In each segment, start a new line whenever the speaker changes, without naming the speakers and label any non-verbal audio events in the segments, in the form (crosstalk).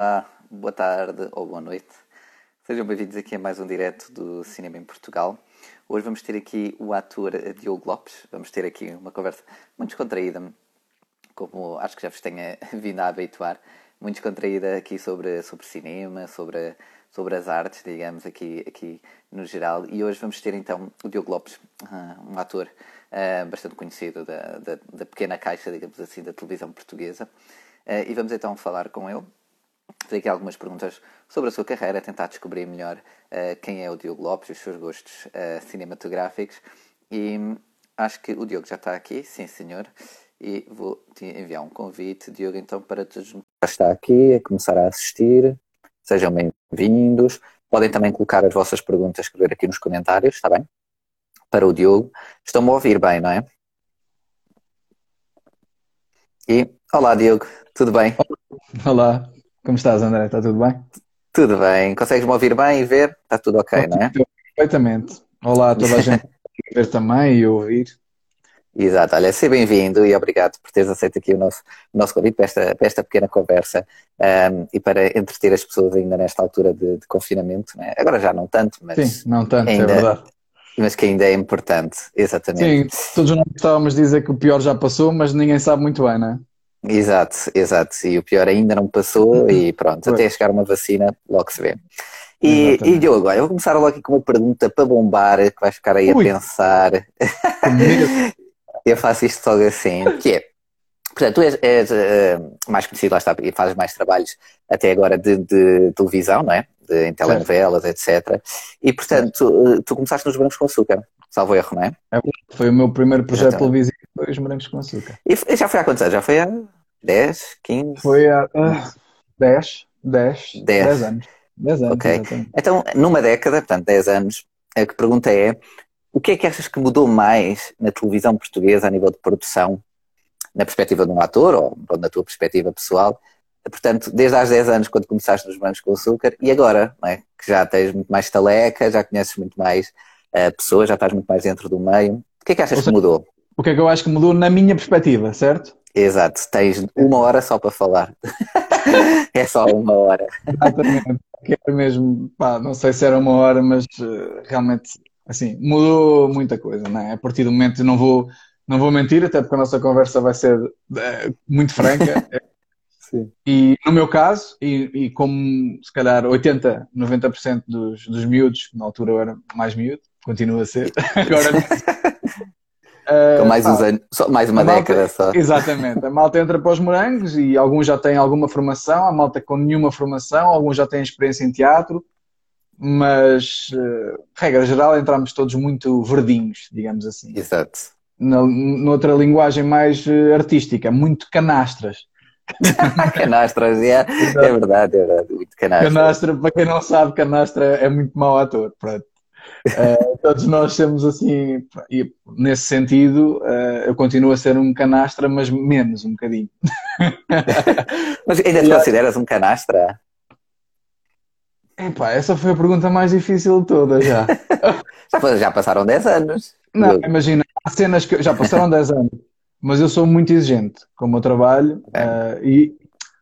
Olá, boa tarde ou boa noite. Sejam bem-vindos aqui a mais um direto do Cinema em Portugal. Hoje vamos ter aqui o ator Diogo Lopes. Vamos ter aqui uma conversa muito descontraída, como acho que já vos tenha (laughs) vindo a habituar, muito descontraída aqui sobre, sobre cinema, sobre, sobre as artes, digamos, aqui, aqui no geral. E hoje vamos ter então o Diogo Lopes, ah, um ator uh, bastante conhecido da, da, da, pequena caixa, digamos assim, da televisão portuguesa. Uh, e vamos então falar com ele, fazer aqui algumas perguntas sobre a sua carreira, tentar descobrir melhor uh, quem é o Diogo Lopes, os seus gostos cinematográficos. E acho que o Diogo já está aqui, sim senhor. E vou te enviar um convite, Diogo, então, para todos. Já está aqui, a começar a assistir. Sejam bem-vindos. Podem também colocar as vossas perguntas que ver aqui nos comentários, está bem? para o Diogo. Estão-me a ouvir bem, não é? E, olá Diogo, tudo bem?
Olá, como estás André? Está tudo bem?
Tudo bem. Consegues-me ouvir bem e ver? Está tudo ok, não é?
Perfeitamente. Olá a toda a gente ver também e ouvir.
Exato, olha, seja bem-vindo e obrigado por teres aceito aqui o nosso, o nosso convite para esta, para esta pequena conversa um, e para entreter as pessoas ainda nesta altura de, de confinamento. Né? Agora já não tanto, mas.
Sim, não tanto, é ainda, é verdade
mas que ainda é importante, exatamente.
Sim, todos nós estávamos a dizer que o pior já passou, mas ninguém sabe muito bem, não é?
Exato, exato. E o pior ainda não passou e pronto, até chegar uma vacina, logo se vê. E, e Diogo, agora eu vou começar logo aqui com uma pergunta para bombar, que vais ficar aí Ui. a pensar. (laughs) eu faço isto logo assim, que é, portanto, tu és, és uh, mais conhecido, lá está, e fazes mais trabalhos até agora de, de televisão, não é? de, em telenovelas, etc. E, portanto, tu, tu, começaste nos Brancos com Açúcar, salvo erro, não é? é
foi o meu primeiro projeto então. televisivo, foi os Brancos com Açúcar.
E já foi há quantos anos? Já foi há 10, 15?
Foi há uh, 10, 10, 10, 10 anos. 10 anos,
ok. Exatamente. Então, numa década, portanto, 10 anos, a pergunta é, o que é que achas que mudou mais na televisão portuguesa a nível de produção, na perspectiva de um ator ou, ou na tua perspectiva pessoal, portanto, desde há 10 anos, quando começaste nos bancos com açúcar, e agora, é? que já tens muito mais taleca, já conheces muito mais uh, pessoas, já estás muito mais dentro do meio. O que é que achas seja, que mudou?
O que é que eu acho que mudou na minha perspectiva, certo?
Exato, tens uma hora só para falar. (laughs) é só uma hora.
Exatamente, quero mesmo, pá, não sei se era uma hora, mas uh, realmente, assim, mudou muita coisa, não é? A partir do momento, não vou, não vou mentir, até porque a nossa conversa vai ser uh, muito franca. (laughs) Sim. E no meu caso, e, e, como se calhar 80, 90% dos, dos miúdos, na altura eu era mais miúdo, continua a ser, (laughs) agora
Uh, mais, uns anos, só, mais uma década só.
Exatamente. A malta entra para os morangos e alguns já têm alguma formação, a malta com nenhuma formação, alguns já têm experiência em teatro, mas, uh, regra geral, entramos todos muito verdinhos, digamos assim.
Exato.
Na, noutra linguagem mais uh, artística, muito canastras. (laughs)
canastras, é, é verdade, é verdade. Muito canastra.
canastra, para quem não sabe, Canastra é muito mau ator. Pronto. Uh, todos nós temos assim, e nesse sentido, uh, eu continuo a ser um canastra, mas menos um bocadinho. (laughs)
mas ainda te consideras um canastra?
Epá, essa foi a pergunta mais difícil de todas já. (laughs)
já, já passaram 10 anos.
Não, imagina, há cenas que já passaram 10 anos mas eu sou muito exigente com o meu trabalho uh, e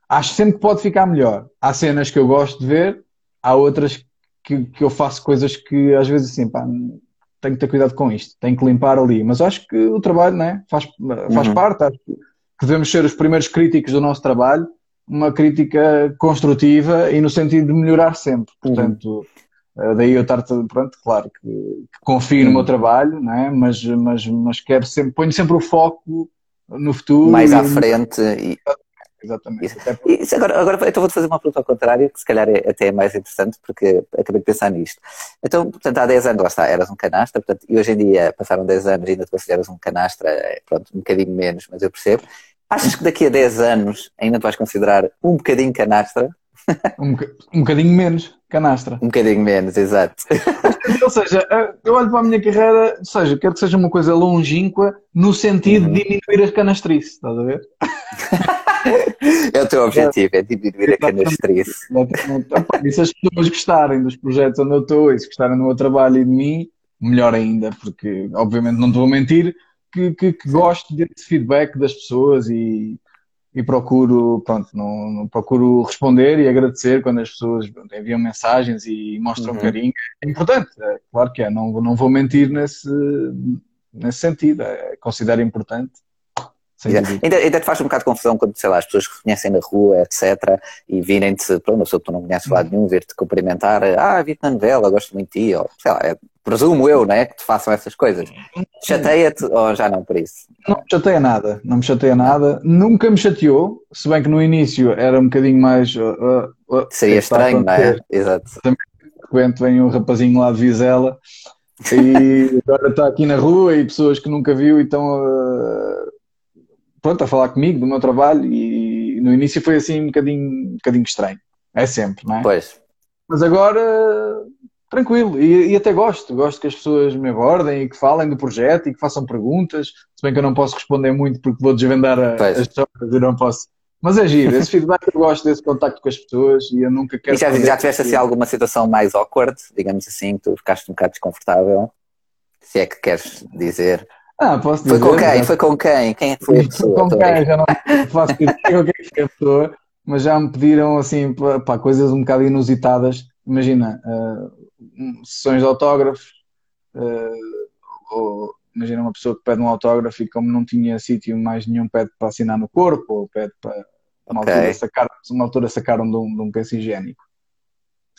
acho sempre que pode ficar melhor. Há cenas que eu gosto de ver, há outras que, que eu faço coisas que às vezes assim, pá, tenho que ter cuidado com isto, tenho que limpar ali. Mas acho que o trabalho né, faz, faz uhum. parte, acho que devemos ser os primeiros críticos do nosso trabalho, uma crítica construtiva e no sentido de melhorar sempre. Uhum. Portanto. Uhum daí eu estar, pronto, claro que, que confio no meu trabalho, não é? mas, mas, mas quero sempre, ponho sempre o foco no futuro.
Mais à frente. E...
Exatamente. Isso.
Isso, agora, agora então vou-te fazer uma pergunta ao contrário, que se calhar é, até é mais interessante, porque acabei de pensar nisto. Então, portanto, há 10 anos, lá está, eras um canastra, portanto, e hoje em dia passaram 10 anos e ainda te consideras um canastra, é, pronto, um bocadinho menos, mas eu percebo. Achas que daqui a 10 anos ainda te vais considerar um bocadinho canastra?
um, um bocadinho menos canastra.
Um bocadinho menos, exato.
ou seja, eh, eu olho para a minha carreira, ou seja, quero que seja uma coisa longínqua no sentido uhum. de diminuir a canastrice, estás a ver?
é o teu objetivo, é diminuir a canastrice.
E se as pessoas gostarem dos projetos onde eu estou e se gostarem do meu trabalho e de mim, melhor ainda, porque obviamente não te vou mentir que, que, que gosto desse feedback das pessoas e e procuro, pronto, não, não, procuro responder e agradecer quando as pessoas enviam mensagens e mostram uhum. carinho. É importante, é, claro que é, não, não vou mentir nesse, nesse sentido, é, considero importante.
Ainda, ainda te faz um bocado de confusão quando, sei lá, as pessoas que conhecem na rua, etc., e virem-te, pronto, uma pessoa que tu não conheces lado nenhum, vir-te cumprimentar, ah, vi-te na novela, gosto muito de ti, ou sei lá, é, presumo eu, né, que te façam essas coisas. Chateia-te ou já não por isso?
Não me chateia nada, não me chateia nada, nunca me chateou, se bem que no início era um bocadinho mais. Uh,
uh, uh Seria estranho, não é? Exato.
Também, de repente vem um rapazinho lá de Vizela e (laughs) agora está aqui na rua e pessoas que nunca viu e estão pronto, a falar comigo do meu trabalho e no início foi assim um bocadinho, um bocadinho estranho. É sempre, não é?
Pois.
Mas agora, tranquilo. E, e, até gosto. Gosto que as pessoas me abordem e que falem do projeto e que façam perguntas. Se bem que eu não posso responder muito porque vou desvendar a, as histórias e não posso. Mas é giro. Esse feedback eu gosto desse contacto com as pessoas e eu nunca quero.
E já, já tiveste assim alguma situação mais awkward, digamos assim, que tu ficaste um bocado desconfortável? Se é que queres dizer.
Ah, posso dizer.
Foi com quem? Foi com quem? Quem é que foi a pessoa?
Com quem? Já não ideia com quem foi a pessoa, mas já me pediram assim, pá, coisas um bocado inusitadas. Imagina, uh, sessões de autógrafos, uh, ou imagina uma pessoa que pede um autógrafo e como não tinha sítio mais nenhum pede para assinar no corpo, ou pede para uma, okay. altura, sacar, uma altura sacaram de um, de um penso higiênico.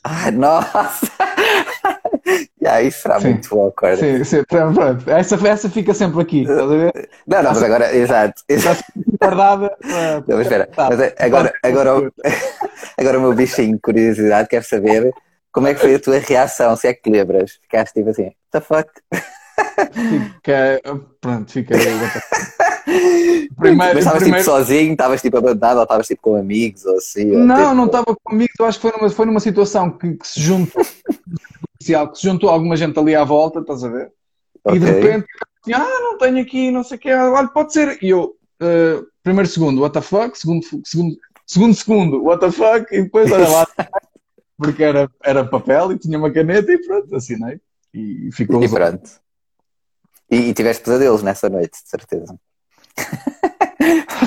Ah, nossa! (laughs) yeah, isso será sim. muito awkward.
Sim, sim, pronto. Essa, essa fica sempre aqui, estás a ver?
Não, não, mas agora, exato. exato.
Guardada.
Não, mas espera, mas agora, agora, (laughs) agora o meu bichinho de curiosidade quer saber como é que foi a tua reação, se é que te lembras? Ficaste tipo assim, what the fuck?
Fica, pronto, fica (laughs)
primeiro, Mas estavas tipo, primeiro... tipo sozinho, estavas tipo abandonado ou estavas tipo com amigos ou assim? Ou
não,
tipo...
não estava com amigos, eu acho que foi numa, foi numa situação que, que se juntou que se juntou alguma gente ali à volta, estás a ver? Okay. E de repente, assim, ah, não tenho aqui, não sei o que, olha, pode ser. E eu, uh, primeiro segundo, what the fuck, segundo, segundo, segundo, segundo, what the fuck, e depois, olha lá, porque era, era papel e tinha uma caneta e pronto, assinei. E ficou
E pronto. E, e tiveste pesadelos nessa noite, de certeza. (laughs)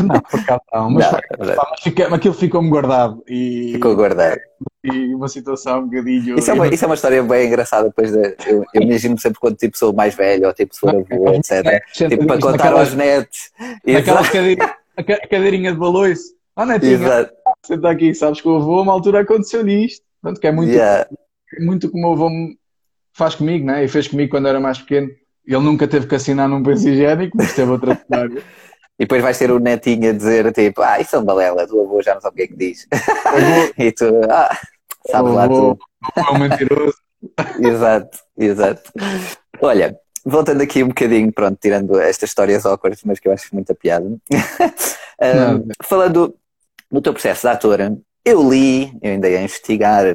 Não, por acaso não, mas, não, mas fica, aquilo ficou-me guardado. E,
ficou guardado.
E uma situação um bocadinho.
Isso é uma, isso é uma história bem engraçada. Depois de, eu, eu imagino sempre quando tipo sou mais velho ou tipo sou avô, etc. (laughs) É, tipo, para contar naquela, aos netos.
Aquela cadeirinha, a cadeirinha de balões. Ah, netinha, Exato. senta aqui, sabes que o avô, uma altura aconteceu nisto. Portanto, que é muito, yeah. muito como o avô faz comigo, né? E fez comigo quando era mais pequeno. Ele nunca teve que assinar num penso higiênico, mas teve outra história. (laughs)
E depois vais ter o netinho a dizer tipo, ah, isso é um balela, do avô já não sabe o que é que diz. (laughs) e tu, ah, sabes lá tu.
É um mentiroso. (laughs)
exato, exato. Olha, voltando aqui um bocadinho, pronto, tirando estas histórias awkward, mas que eu acho muita piada. um, falando do teu processo de ator, eu li, eu ainda ia investigar,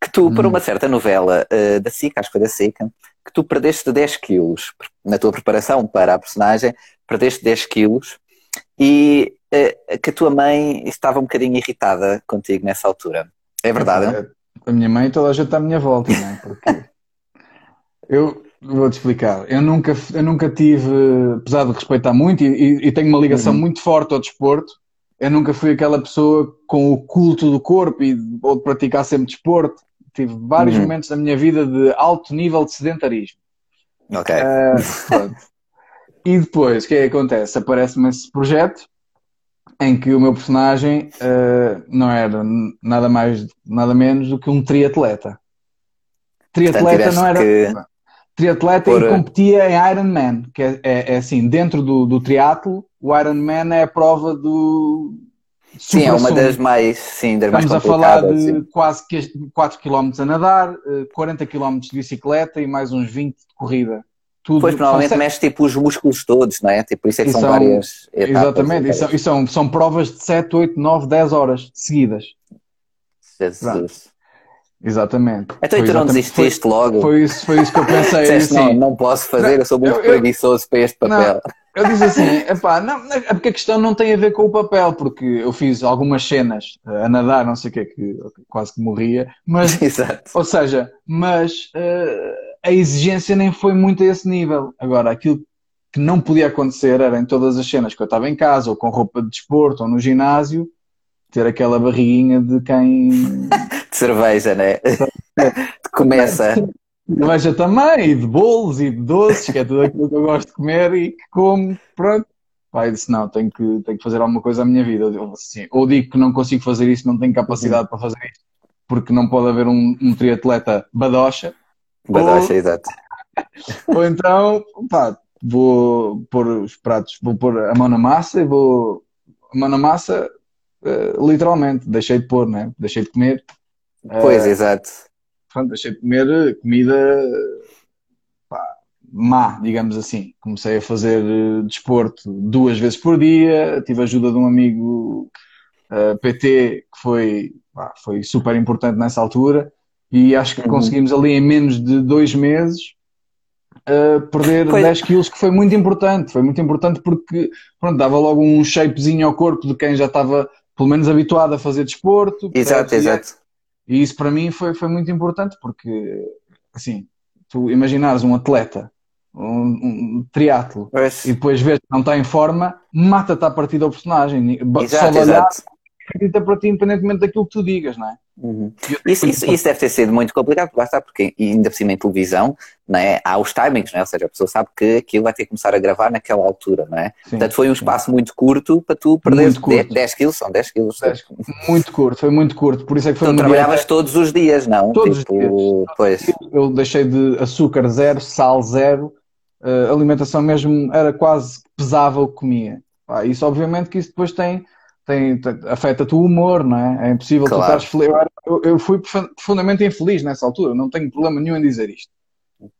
que tu, hum. para uma certa novela uh, da SICA, acho que foi da SICA, que tu perdeste 10 quilos na tua preparação para a personagem, perdeste 10 quilos e uh, que a tua mãe estava um bocadinho irritada contigo nessa altura. É verdade? É,
a minha mãe toda a gente está à minha volta, não é? Porque (laughs) eu vou-te explicar. Eu nunca, eu nunca tive, apesar de respeitar muito e, e tenho uma ligação uhum. muito forte ao desporto, eu nunca fui aquela pessoa com o culto do corpo e ou de praticar sempre desporto. Tive vários uhum. momentos da minha vida de alto nível de sedentarismo.
Ok. Uh,
e depois, o que é que acontece? Aparece-me esse projeto em que o meu personagem uh, não era nada mais, nada menos do que um triatleta. Triatleta Portanto, não era. Que... Triatleta Por... e competia em Ironman, que é, é, é, assim, dentro do, do triatlo, o Ironman é a prova do.
Sim, é uma das mais, sim, das
Estamos
mais
a falar de sim. quase 4 km a nadar, 40 km de bicicleta e mais uns 20 de corrida
tudo. Pois, provavelmente mexe tipo os músculos todos, não é? Tipo, por isso é que são, são, várias etapas.
Exatamente, e são, e são, são provas de 7, 8, 9, 10 horas seguidas.
Jesus. Pronto.
Exatamente.
Então foi tu não desististe
foi,
logo?
Foi isso, foi isso que eu pensei. (laughs)
Disseste, assim, não, não posso fazer, não, eu sou muito eu, preguiçoso para este papel.
Eu disse assim, epá, não, é porque a questão não tem a ver com o papel, porque eu fiz algumas cenas a nadar, não sei o que, que quase que morria, mas, (laughs)
Exato.
ou seja, mas uh, a exigência nem foi muito a esse nível. Agora, aquilo que não podia acontecer era em todas as cenas que eu estava em casa, ou com roupa de desporto, ou no ginásio, ter aquela barriguinha de quem. (laughs)
de cerveja, né? (laughs) Começa.
Cerveja também, e de bolos e de doces, que é tudo aquilo que eu gosto de comer e que como, pronto. Pai disse: Não, tenho que, tenho que fazer alguma coisa à minha vida. Eu, assim, ou digo que não consigo fazer isso, não tenho capacidade uhum. para fazer isso, porque não pode haver um, um triatleta badocha.
Badocha, ou, exato. (laughs)
ou então, pá, vou pôr os pratos, vou pôr a mão na massa e vou. A mão na massa, uh, literalmente, deixei de pôr, né? Deixei de comer.
Pois, uh, exato.
Pronto, deixei de comer comida má, digamos assim. Comecei a fazer eh, desporto duas vezes por dia, tive a ajuda de um amigo uh, eh, PT que foi, foi super importante nessa altura e acho que uhum. conseguimos ali em menos de dois meses uh, perder pois. 10 quilos, que foi muito importante. Foi muito importante porque pronto, dava logo um shapezinho ao corpo de quem já estava pelo menos habituado a fazer desporto.
Exato, exato.
E isso para mim foi, foi muito importante porque, assim, tu imaginares um atleta um, um triatlo e depois vês que não está em forma, mata-te a partir do personagem.
Exato, Só exato.
acredita para ti, independentemente daquilo que tu digas, não é?
Uhum. Isso, isso, isso, deve ter sido muito complicado, basta porque ainda por cima em televisão não é? há os timings, não é? ou seja, a pessoa sabe que aquilo vai ter que começar a gravar naquela altura, não é? Sim, Portanto, foi um espaço sim. muito curto para tu perder 10, 10 quilos, são 10 quilos. 10,
muito curto, foi muito curto, por isso é que foi
Tu trabalhavas dia... todos os dias, não?
Todos tipo, os dias. Pois. Eu deixei de açúcar zero, sal zero, uh, alimentação mesmo era quase pesava o que comia. Ah, isso obviamente que isso depois tem, tem, afeta-te o humor, não é? É impossível claro. tu estares feliz. Eu, eu, fui profundamente infeliz nessa altura, não tenho problema nenhum em dizer isto.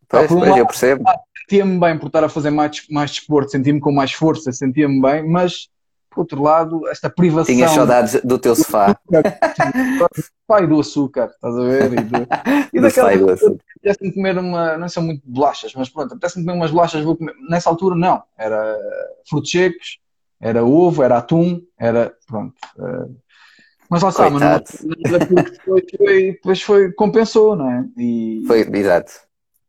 Pois, pois, lado, eu percebo.
Sentia-me bem por estar a fazer mais, mais desporto, sentia-me com mais força, sentia-me bem, mas por outro lado, esta privação.
Tinha saudades do teu sofá. (laughs)
Pai do açúcar, estás a ver? E, do, e (laughs) daquela. Apetece-me comer uma. Não são muito bolachas, mas pronto, apetece-me comer umas bolachas. Vou comer. Nessa altura, não. Era frutos secos, era ovo, era atum, era. Pronto. Uh, mas lá está, mas depois foi, depois foi. compensou, não é?
E, foi, exato.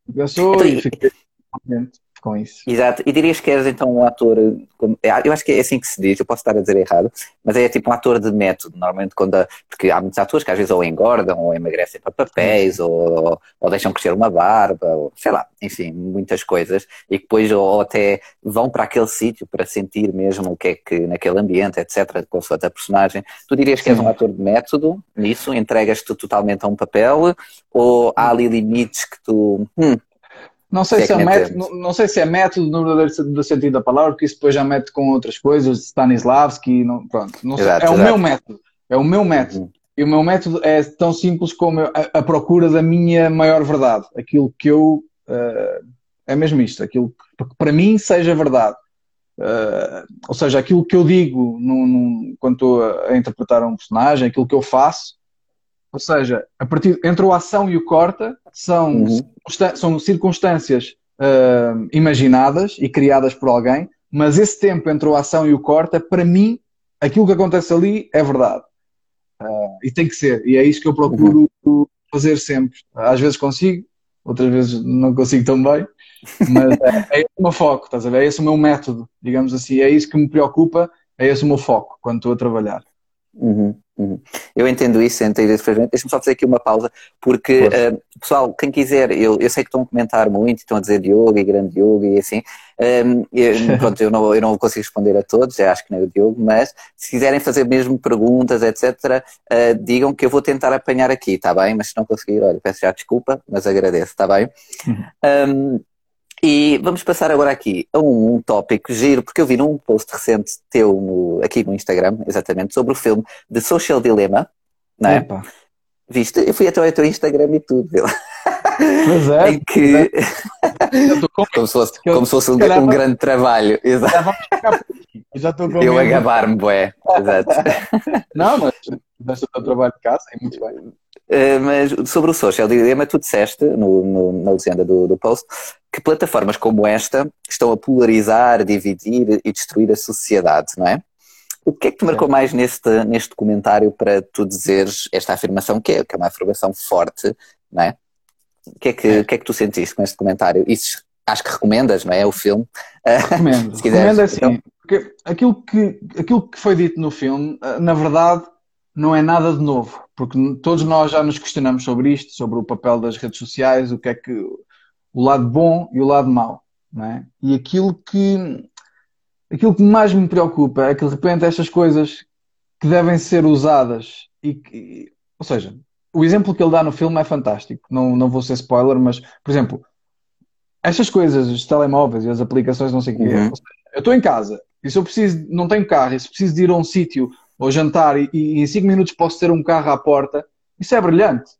Compensou então, e fiquei contente com isso.
Exato. E dirias que eres então um ator, eu acho que é assim que se diz, eu posso estar a dizer errado, mas é tipo um ator de método, normalmente quando, a, porque há muitos atores que às vezes ou engordam, ou emagrecem para papéis, ou, ou deixam crescer uma barba, ou sei lá, enfim, muitas coisas, e que depois ou até vão para aquele sítio para sentir mesmo o que é que naquele ambiente, etc., com a sua personagem. Tu dirias que és um ator de método nisso? Entregas-te totalmente a um papel? Ou há ali limites que tu. Hum,
não sei, se é método, não, sei se é método no verdadeiro sentido da palavra, porque isso depois já mete com outras coisas, Stanislavski, não, pronto. Não exato, é exato. o meu método. É o meu método. Uhum. E o meu método é tão simples como a, a, procura da minha maior verdade. Aquilo que eu. Uh, é mesmo isto. Aquilo que, que para mim seja verdade. Uh, ou seja, aquilo que eu digo no, no, quando estou a, a interpretar um personagem, aquilo que eu faço, ou seja, a partir, entre o ação e o corta, são, uhum. são circunstâncias uh, imaginadas e criadas por alguém, mas esse tempo entre a ação e o corta, para mim, aquilo que acontece ali é verdade. Uh, e tem que ser. E é isso que eu procuro uhum. fazer sempre. Às vezes consigo, outras vezes não consigo tão bem, mas é, é esse o meu foco, estás a ver? É esse o meu método, digamos assim. É isso que me preocupa, é esse o meu foco quando estou a trabalhar.
Uhum. Uhum. Eu entendo isso, entendo isso. Deixa-me só fazer aqui uma pausa, porque, uh, pessoal, quem quiser, eu, eu sei que estão a comentar muito, estão a dizer Diogo e grande Diogo e assim. Um, eu, (laughs) pronto, eu não, eu não consigo responder a todos, acho que nem o Diogo, mas se quiserem fazer mesmo perguntas, etc., uh, digam que eu vou tentar apanhar aqui, está bem? Mas se não conseguir, olha, peço já desculpa, mas agradeço, está bem? Uhum. Um, e vamos passar agora aqui a um, um tópico giro, porque eu vi num post recente teu no, aqui no Instagram, exatamente, sobre o filme The Social Dilemma, não é? Epa. Viste? Eu fui até o teu Instagram e tudo, viu?
Mas é. (laughs)
em que... É. (laughs) como, se fosse, como se fosse um, um grande trabalho. Exato.
Já estou com
Eu a gabar-me, boé. Exato. (laughs)
Não, mas deixa o teu trabalho de casa, é muito bem.
Uh, mas sobre o social dilemma, tu disseste no, no, na legenda do, do post que plataformas como esta estão a polarizar, dividir e destruir a sociedade, não é? O que é que te marcou mais neste, neste comentário para tu dizeres esta afirmação, que é, que é uma afirmação forte, não é? O que é que, é. que, é que tu sentiste com este comentário? Isso acho que recomendas, não é? O filme. (laughs)
Recomendo. Se quiseres, Recomendo assim. Então... Porque aquilo que, aquilo que foi dito no filme, eh, na verdade, não é nada de novo. Porque todos nós já nos questionamos sobre isto, sobre o papel das redes sociais, o que é que. O lado bom e o lado mau. É? E aquilo que. aquilo que mais me preocupa é que de repente estas coisas que devem ser usadas e que. ou seja, o exemplo que ele dá no filme é fantástico. Não, não vou ser spoiler, mas, por exemplo, estas coisas, os telemóveis e as aplicações, não sei o quê. Uhum. Eu estou em casa e se eu preciso, não tenho carro, e se preciso de ir a um sítio ou jantar e, e, em 5 minutos posso ter um carro à porta, isso é brilhante.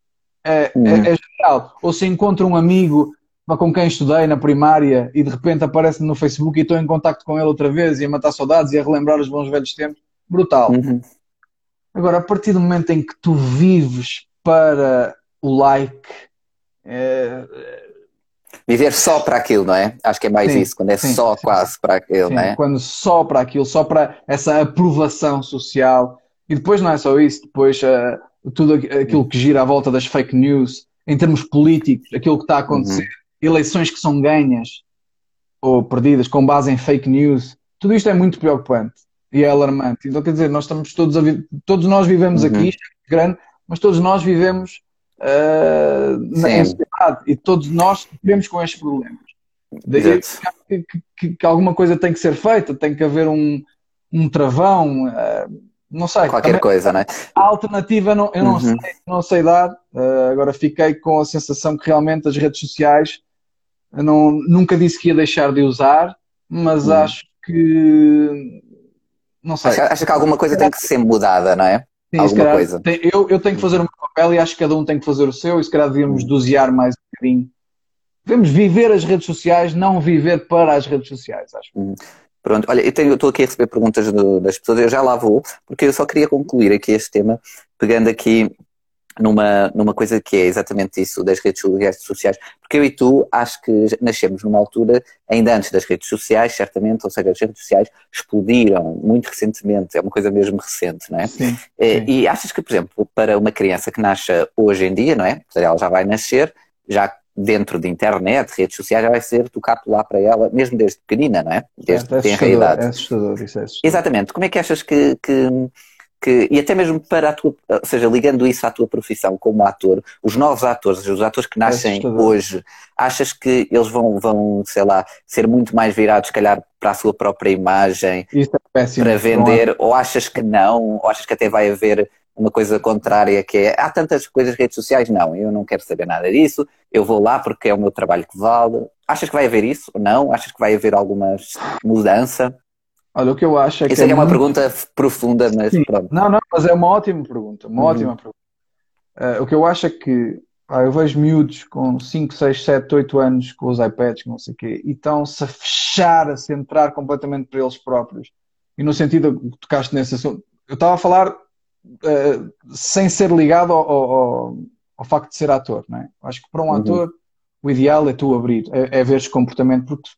É, é uhum. é, é genial. Ou se encontro um amigo com quem estudei na primária e de repente aparece no Facebook e estou em contato com ele outra vez e a matar saudades e a relembrar os bons velhos tempos, brutal. Uhum. Agora, a partir do momento em que tu vives para o like, é,
Viver só para aquilo, não é? Acho que é mais sim, isso, quando é sim, só sim, quase para aquilo, não é?
Quando só para aquilo, só para essa aprovação social. E depois não é só isso, depois uh, tudo aquilo que gira à volta das fake news, em termos políticos, aquilo que está a acontecer, uhum. Eleições que são ganhas ou perdidas com base em fake news, tudo isto é muito preocupante e é alarmante. Então, quer dizer, nós estamos todos a todos nós vivemos uhum. aqui, é grande, mas todos nós vivemos uh, na sociedade e todos nós sofremos com estes problemas. Daí que, que, que, alguma coisa tem que ser feita, tem que haver um, um travão, uh, não sei.
Qualquer também, coisa, né?
A alternativa não, eu não, uhum. sei, não sei dar. Uh, agora fiquei com a sensação que realmente as redes sociais não, nunca disse que ia deixar de usar, mas uhum. acho que não sei.
Acho, que alguma coisa tem que ser mudada, não é?
Sim, alguma calhar, coisa. Tem, eu, eu tenho que fazer o meu papel e acho que cada um tem que fazer o seu e se calhar devíamos hum. dosear mais um bocadinho. Devemos viver as redes sociais, não viver para as redes sociais, acho. Hum.
Pronto, olha, eu estou aqui a receber perguntas do, das pessoas, eu já lá vou, porque eu só queria concluir aqui este tema, pegando aqui numa, numa coisa que é exatamente isso das redes sociais, porque eu e tu acho que nascemos numa altura, ainda antes das redes sociais, certamente, ou seja, as redes sociais explodiram muito recentemente, é uma coisa mesmo recente, não é? Sim, eh, sim. E achas que, por exemplo, para uma criança que nasce hoje em dia, não é? Ela já vai nascer, já dentro de internet, redes sociais, já vai ser tu lá para ela, mesmo desde pequenina, não é? Desde
é, é que tem a idade. É assustador, isso é assustador.
Exatamente. Como é que achas que, que que, e até mesmo para a tua, ou seja, ligando isso à tua profissão como ator, os novos atores, os atores que nascem é hoje, achas que eles vão, vão, sei lá, ser muito mais virados, se calhar, para a sua própria imagem, é péssimo, para vender, ou achas que não, ou achas que até vai haver uma coisa contrária que é, há tantas coisas redes sociais, não, eu não quero saber nada disso, eu vou lá porque é o meu trabalho que vale. Achas que vai haver isso ou não? Achas que vai haver alguma mudança?
Olha, o que eu acho é
Isso
que.
é, é uma muito... pergunta profunda, mas Sim. pronto.
Não, não, mas é uma ótima pergunta. Uma uhum. ótima pergunta. Uh, o que eu acho é que ah, eu vejo miúdos com 5, 6, 7, 8 anos com os iPads, não sei o quê, e estão-se a fechar, a centrar completamente para eles próprios. E no sentido que tocaste nesse assunto, eu estava a falar uh, sem ser ligado ao, ao, ao, facto de ser ator, não é? Acho que para um uhum. ator o ideal é tu abrir, é, é ver esse comportamento, porque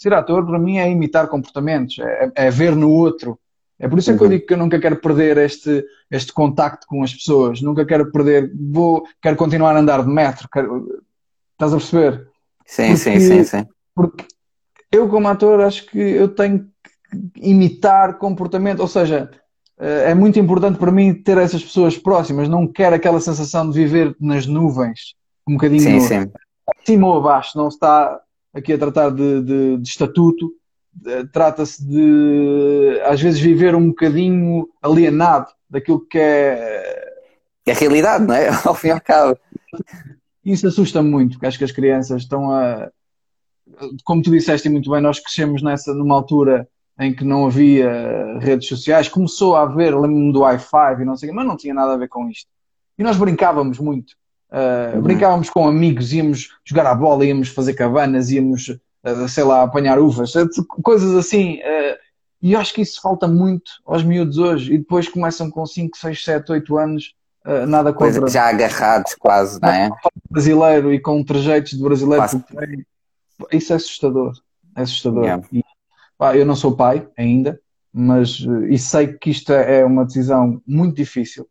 Ser ator, para mim, é imitar comportamentos, é, é ver no outro. É por isso é que eu uhum. digo que eu nunca quero perder este, este contacto com as pessoas, nunca quero perder, vou, quero continuar a andar de metro, quero, estás a perceber?
Sim, porque, sim, sim, sim.
Porque eu, como ator, acho que eu tenho que imitar comportamento, ou seja, eh, é muito importante para mim ter essas pessoas próximas, não quero aquela sensação de viver nas nuvens, um bocadinho sim, sim. acima ou abaixo, não está aqui a tratar de, de, de estatuto, trata-se de, às vezes, viver um bocadinho alienado daquilo que é.
É a realidade, não é? (laughs) Ao fim e ao cabo.
Isso assusta-me muito, porque acho que as crianças estão a. Como tu disseste muito bem, nós crescemos nessa, numa altura em que não havia redes sociais, começou a haver, lembro-me do Wi-Fi e não sei mas não tinha nada a ver com isto. E nós brincávamos muito. Uh, uhum. Brincávamos com amigos, íamos jogar a bola, íamos fazer cabanas, íamos, uh, sei lá, apanhar uvas, eh, coisas assim. Uh, e eu acho que isso falta muito aos miúdos hoje. E depois começam com 5, 6, 7, 8 anos, nada contra.
já agarrados quase, não é?
Brasileiro e com trejeitos de brasileiro. Isso é assustador. É assustador. Yeah. E, pá, eu não sou pai ainda, mas e sei que isto é uma decisão muito difícil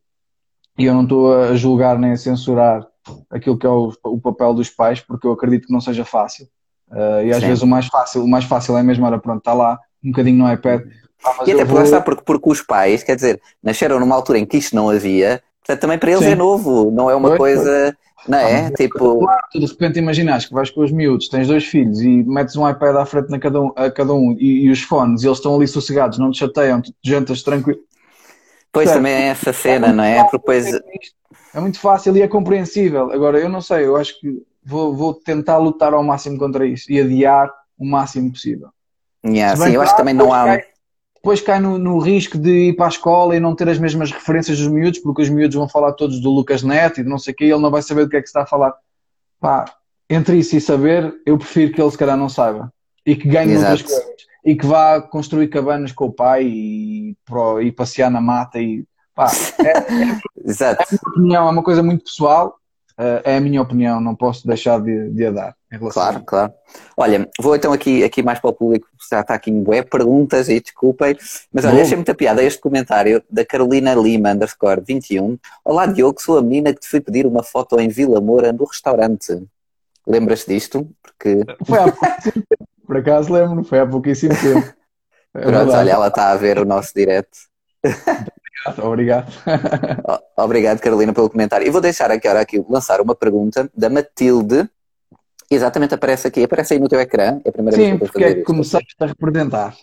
e eu não estou a julgar nem a censurar aquilo que é o, o, papel dos pais, porque eu acredito que não seja fácil. Uh, e às Sim. vezes o mais fácil, o mais fácil é mesmo, olha, pronto, está lá um bocadinho no iPad.
Ah, e até vou... está porque, porque os pais, quer dizer, nasceram numa altura em que isto não havia, portanto também para eles Sim. é novo, não é uma coisa. Não é? Ah, tipo.
Claro, de repente imaginas que vais com os miúdos, tens dois filhos e metes um iPad à frente na cada um, a cada um e, e os fones, e eles estão ali sossegados, não te chateiam, tu jantas tranquilo.
Pois certo. também é essa cena, não é? Porque depois...
É muito fácil e é compreensível. Agora, eu não sei, eu acho que vou, vou tentar lutar ao máximo contra isso e adiar o máximo possível.
Yeah, sim, eu acho que também não há.
Cai, depois cai no, no, risco de ir para a escola e não ter as mesmas referências dos miúdos, porque os miúdos vão falar todos do Lucas Neto e de não sei o que, e ele não vai saber do que é que se está a falar. Pá, entre isso e saber, eu prefiro que ele se calhar não saiba e que ganhe Exato. outras coisas e que vá construir cabanas com o pai e, pro, e passear na mata e pá, é, é, (laughs)
Exato.
é, a opinião, é uma coisa muito pessoal uh, é a minha opinião, não posso deixar de, de a dar.
Claro, claro. Olha, vou então aqui, aqui mais para o público, já está aqui em web, perguntas e desculpem, mas olha, achei muita piada este comentário da Carolina Lima, underscore 21. Olá Diogo, sou a menina que te fui pedir uma foto em Vila Moura no restaurante. Lembras disto? Porque...
Foi há pouquíssimo tempo, por acaso lembro, foi há pouquíssimo tempo. (laughs)
É Pronto, olha, ela está a ver o nosso direto.
Obrigado.
Obrigado, (laughs) Carolina, pelo comentário. E vou deixar aqui, agora aqui lançar uma pergunta da Matilde. Exatamente, aparece aqui, aparece aí no teu ecrã. É a primeira
Sim,
vez que
porque é que começaste a representar.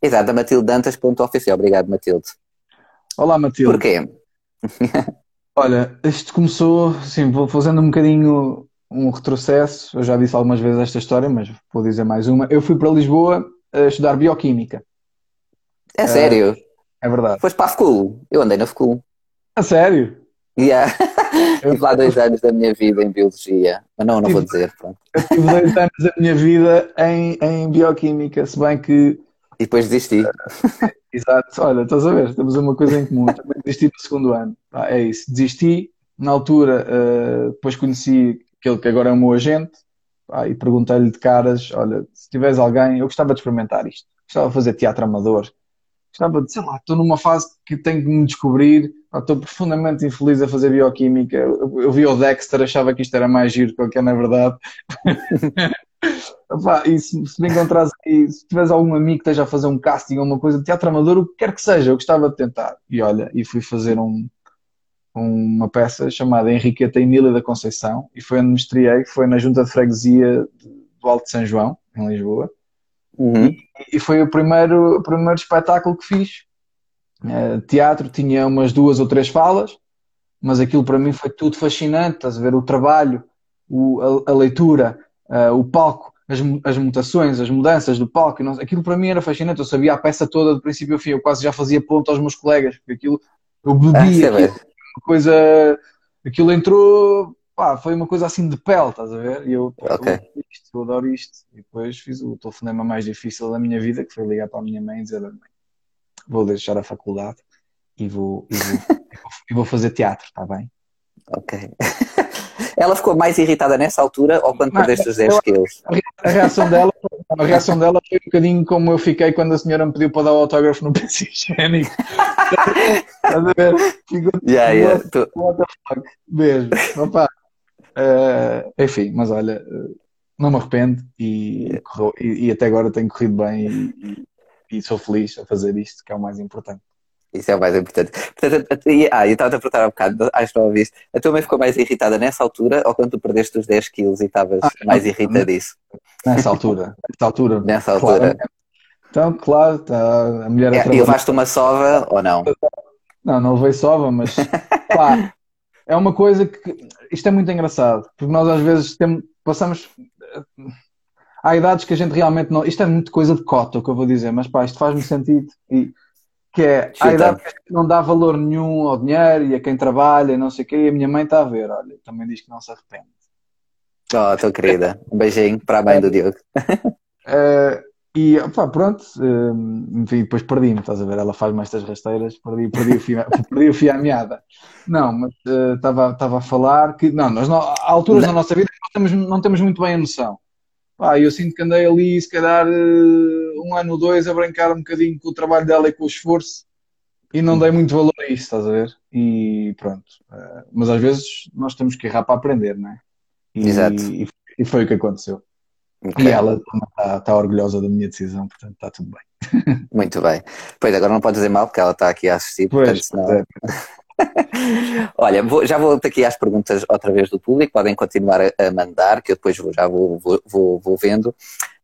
Exato, da Matilde Dantas, ponto oficial. Obrigado, Matilde.
Olá, Matilde.
Porquê?
Olha, isto começou, sim, vou fazendo um bocadinho um retrocesso. Eu já disse algumas vezes esta história, mas vou dizer mais uma. Eu fui para Lisboa a estudar Bioquímica.
É sério? Uh,
é verdade.
Foste para a School. Eu andei na School.
A sério?
Yeah. Tive lá dois anos da minha vida em Biologia. Mas não, não vou dizer. Pronto.
Eu tive dois (laughs) anos da minha vida em, em Bioquímica, se bem que...
E depois desisti.
Exato. Olha, estás a ver? Temos uma coisa em comum. Também desisti no segundo ano. Ah, é isso. Desisti. Na altura, uh, depois conheci aquele que agora é o meu agente ah, e perguntei-lhe de caras, olha, se tiveres alguém, eu gostava de experimentar isto. Gostava de fazer teatro amador estava de, sei lá, estou numa fase que tenho que me descobrir, estou profundamente infeliz a fazer bioquímica. Eu, eu vi o Dexter, achava que isto era mais giro do que é na verdade. (laughs) e se, se me encontrares aí, se tiveres algum amigo que esteja a fazer um casting ou uma coisa de teatro amador, o que quer que seja, eu gostava de tentar. E olha, e fui fazer um, uma peça chamada Henriqueta Emília da Conceição, e foi onde me estreiei, foi na Junta de Freguesia do Alto de São João, em Lisboa. Uhum. E, e, foi o primeiro, o primeiro espetáculo que fiz. Uh, teatro tinha umas duas ou três falas, mas aquilo para mim foi tudo fascinante. Estás a ver o trabalho, o, a, a, leitura, uh, o palco, as, as mutações, as mudanças do palco. Não, aquilo para mim era fascinante. Eu sabia a peça toda do princípio ao fim. Eu quase já fazia ponto aos meus colegas, porque aquilo eu bebia. Ah, coisa. Aquilo entrou pá, foi uma coisa assim de pele, estás a ver? E eu, pá, okay. eu, isto, eu adoro isto. E depois fiz o telefonema mais difícil da minha vida, que foi ligar para a minha mãe e dizer: vou deixar a faculdade e vou, e vou, (laughs) e vou fazer teatro, está bem?
Ok. Ela ficou mais irritada nessa altura ou quando perdeste os 10 quilos?
A reação dela, a reação dela foi um bocadinho como eu fiquei quando a senhora me pediu para dar o autógrafo no PC higiênico. Estás a ver? Ficou
yeah, yeah.
What the fuck? Beijo. Opa, Uh, enfim, mas olha, não me arrependo e, e, e até agora tenho corrido bem e, e, sou feliz a fazer isto, que é o mais importante.
Isso é o mais importante. Portanto, ah, eu estava a perguntar um bocado, acho que não ouviste. A tua mãe ficou mais irritada nessa altura ou quando tu perdeste os 10 quilos e estavas ah, mais irritadiço?
Nessa altura. Nessa altura.
Nessa altura.
Claro. Então, claro, tá, a mulher
é, E levaste uma sova ou não?
Não, não levei sova, mas (laughs) pá, é uma coisa que. Isto é muito engraçado, porque nós às vezes temos, passamos. Há idades que a gente realmente não. Isto é muito coisa de cota, o que eu vou dizer, mas pá, isto faz-me sentido. E, que é, há idades que a não dá valor nenhum ao dinheiro e a quem trabalha e não sei o quê, e a minha mãe está a ver, olha, também diz que não se arrepende.
Oh, tua querida, um beijinho para a mãe do Diogo.
Uh, (laughs) E pá, pronto, hum, enfim, depois perdi-me, estás a ver? Ela faz-me estas rasteiras, perdi, perdi, o, fio, (laughs) perdi o fio à meada. Não, mas estava uh, a falar que, não, nós não, há alturas não. na nossa vida não temos, não temos muito bem a noção. Pá, eu sinto que andei ali, se calhar, uh, um ano ou dois a brincar um bocadinho com o trabalho dela e com o esforço e não dei muito valor a isso, estás a ver? E pronto. Uh, mas às vezes nós temos que errar para aprender, não é? E,
Exato.
E, e foi o que aconteceu. Okay. E ela está, está orgulhosa da minha decisão, portanto está tudo bem. (laughs)
Muito bem. Pois agora não pode dizer mal porque ela está aqui a assistir. Pois, senão... é. (laughs) (laughs) Olha, vou, já vou aqui às perguntas outra vez do público, podem continuar a, a mandar, que eu depois vou, já vou, vou, vou vendo.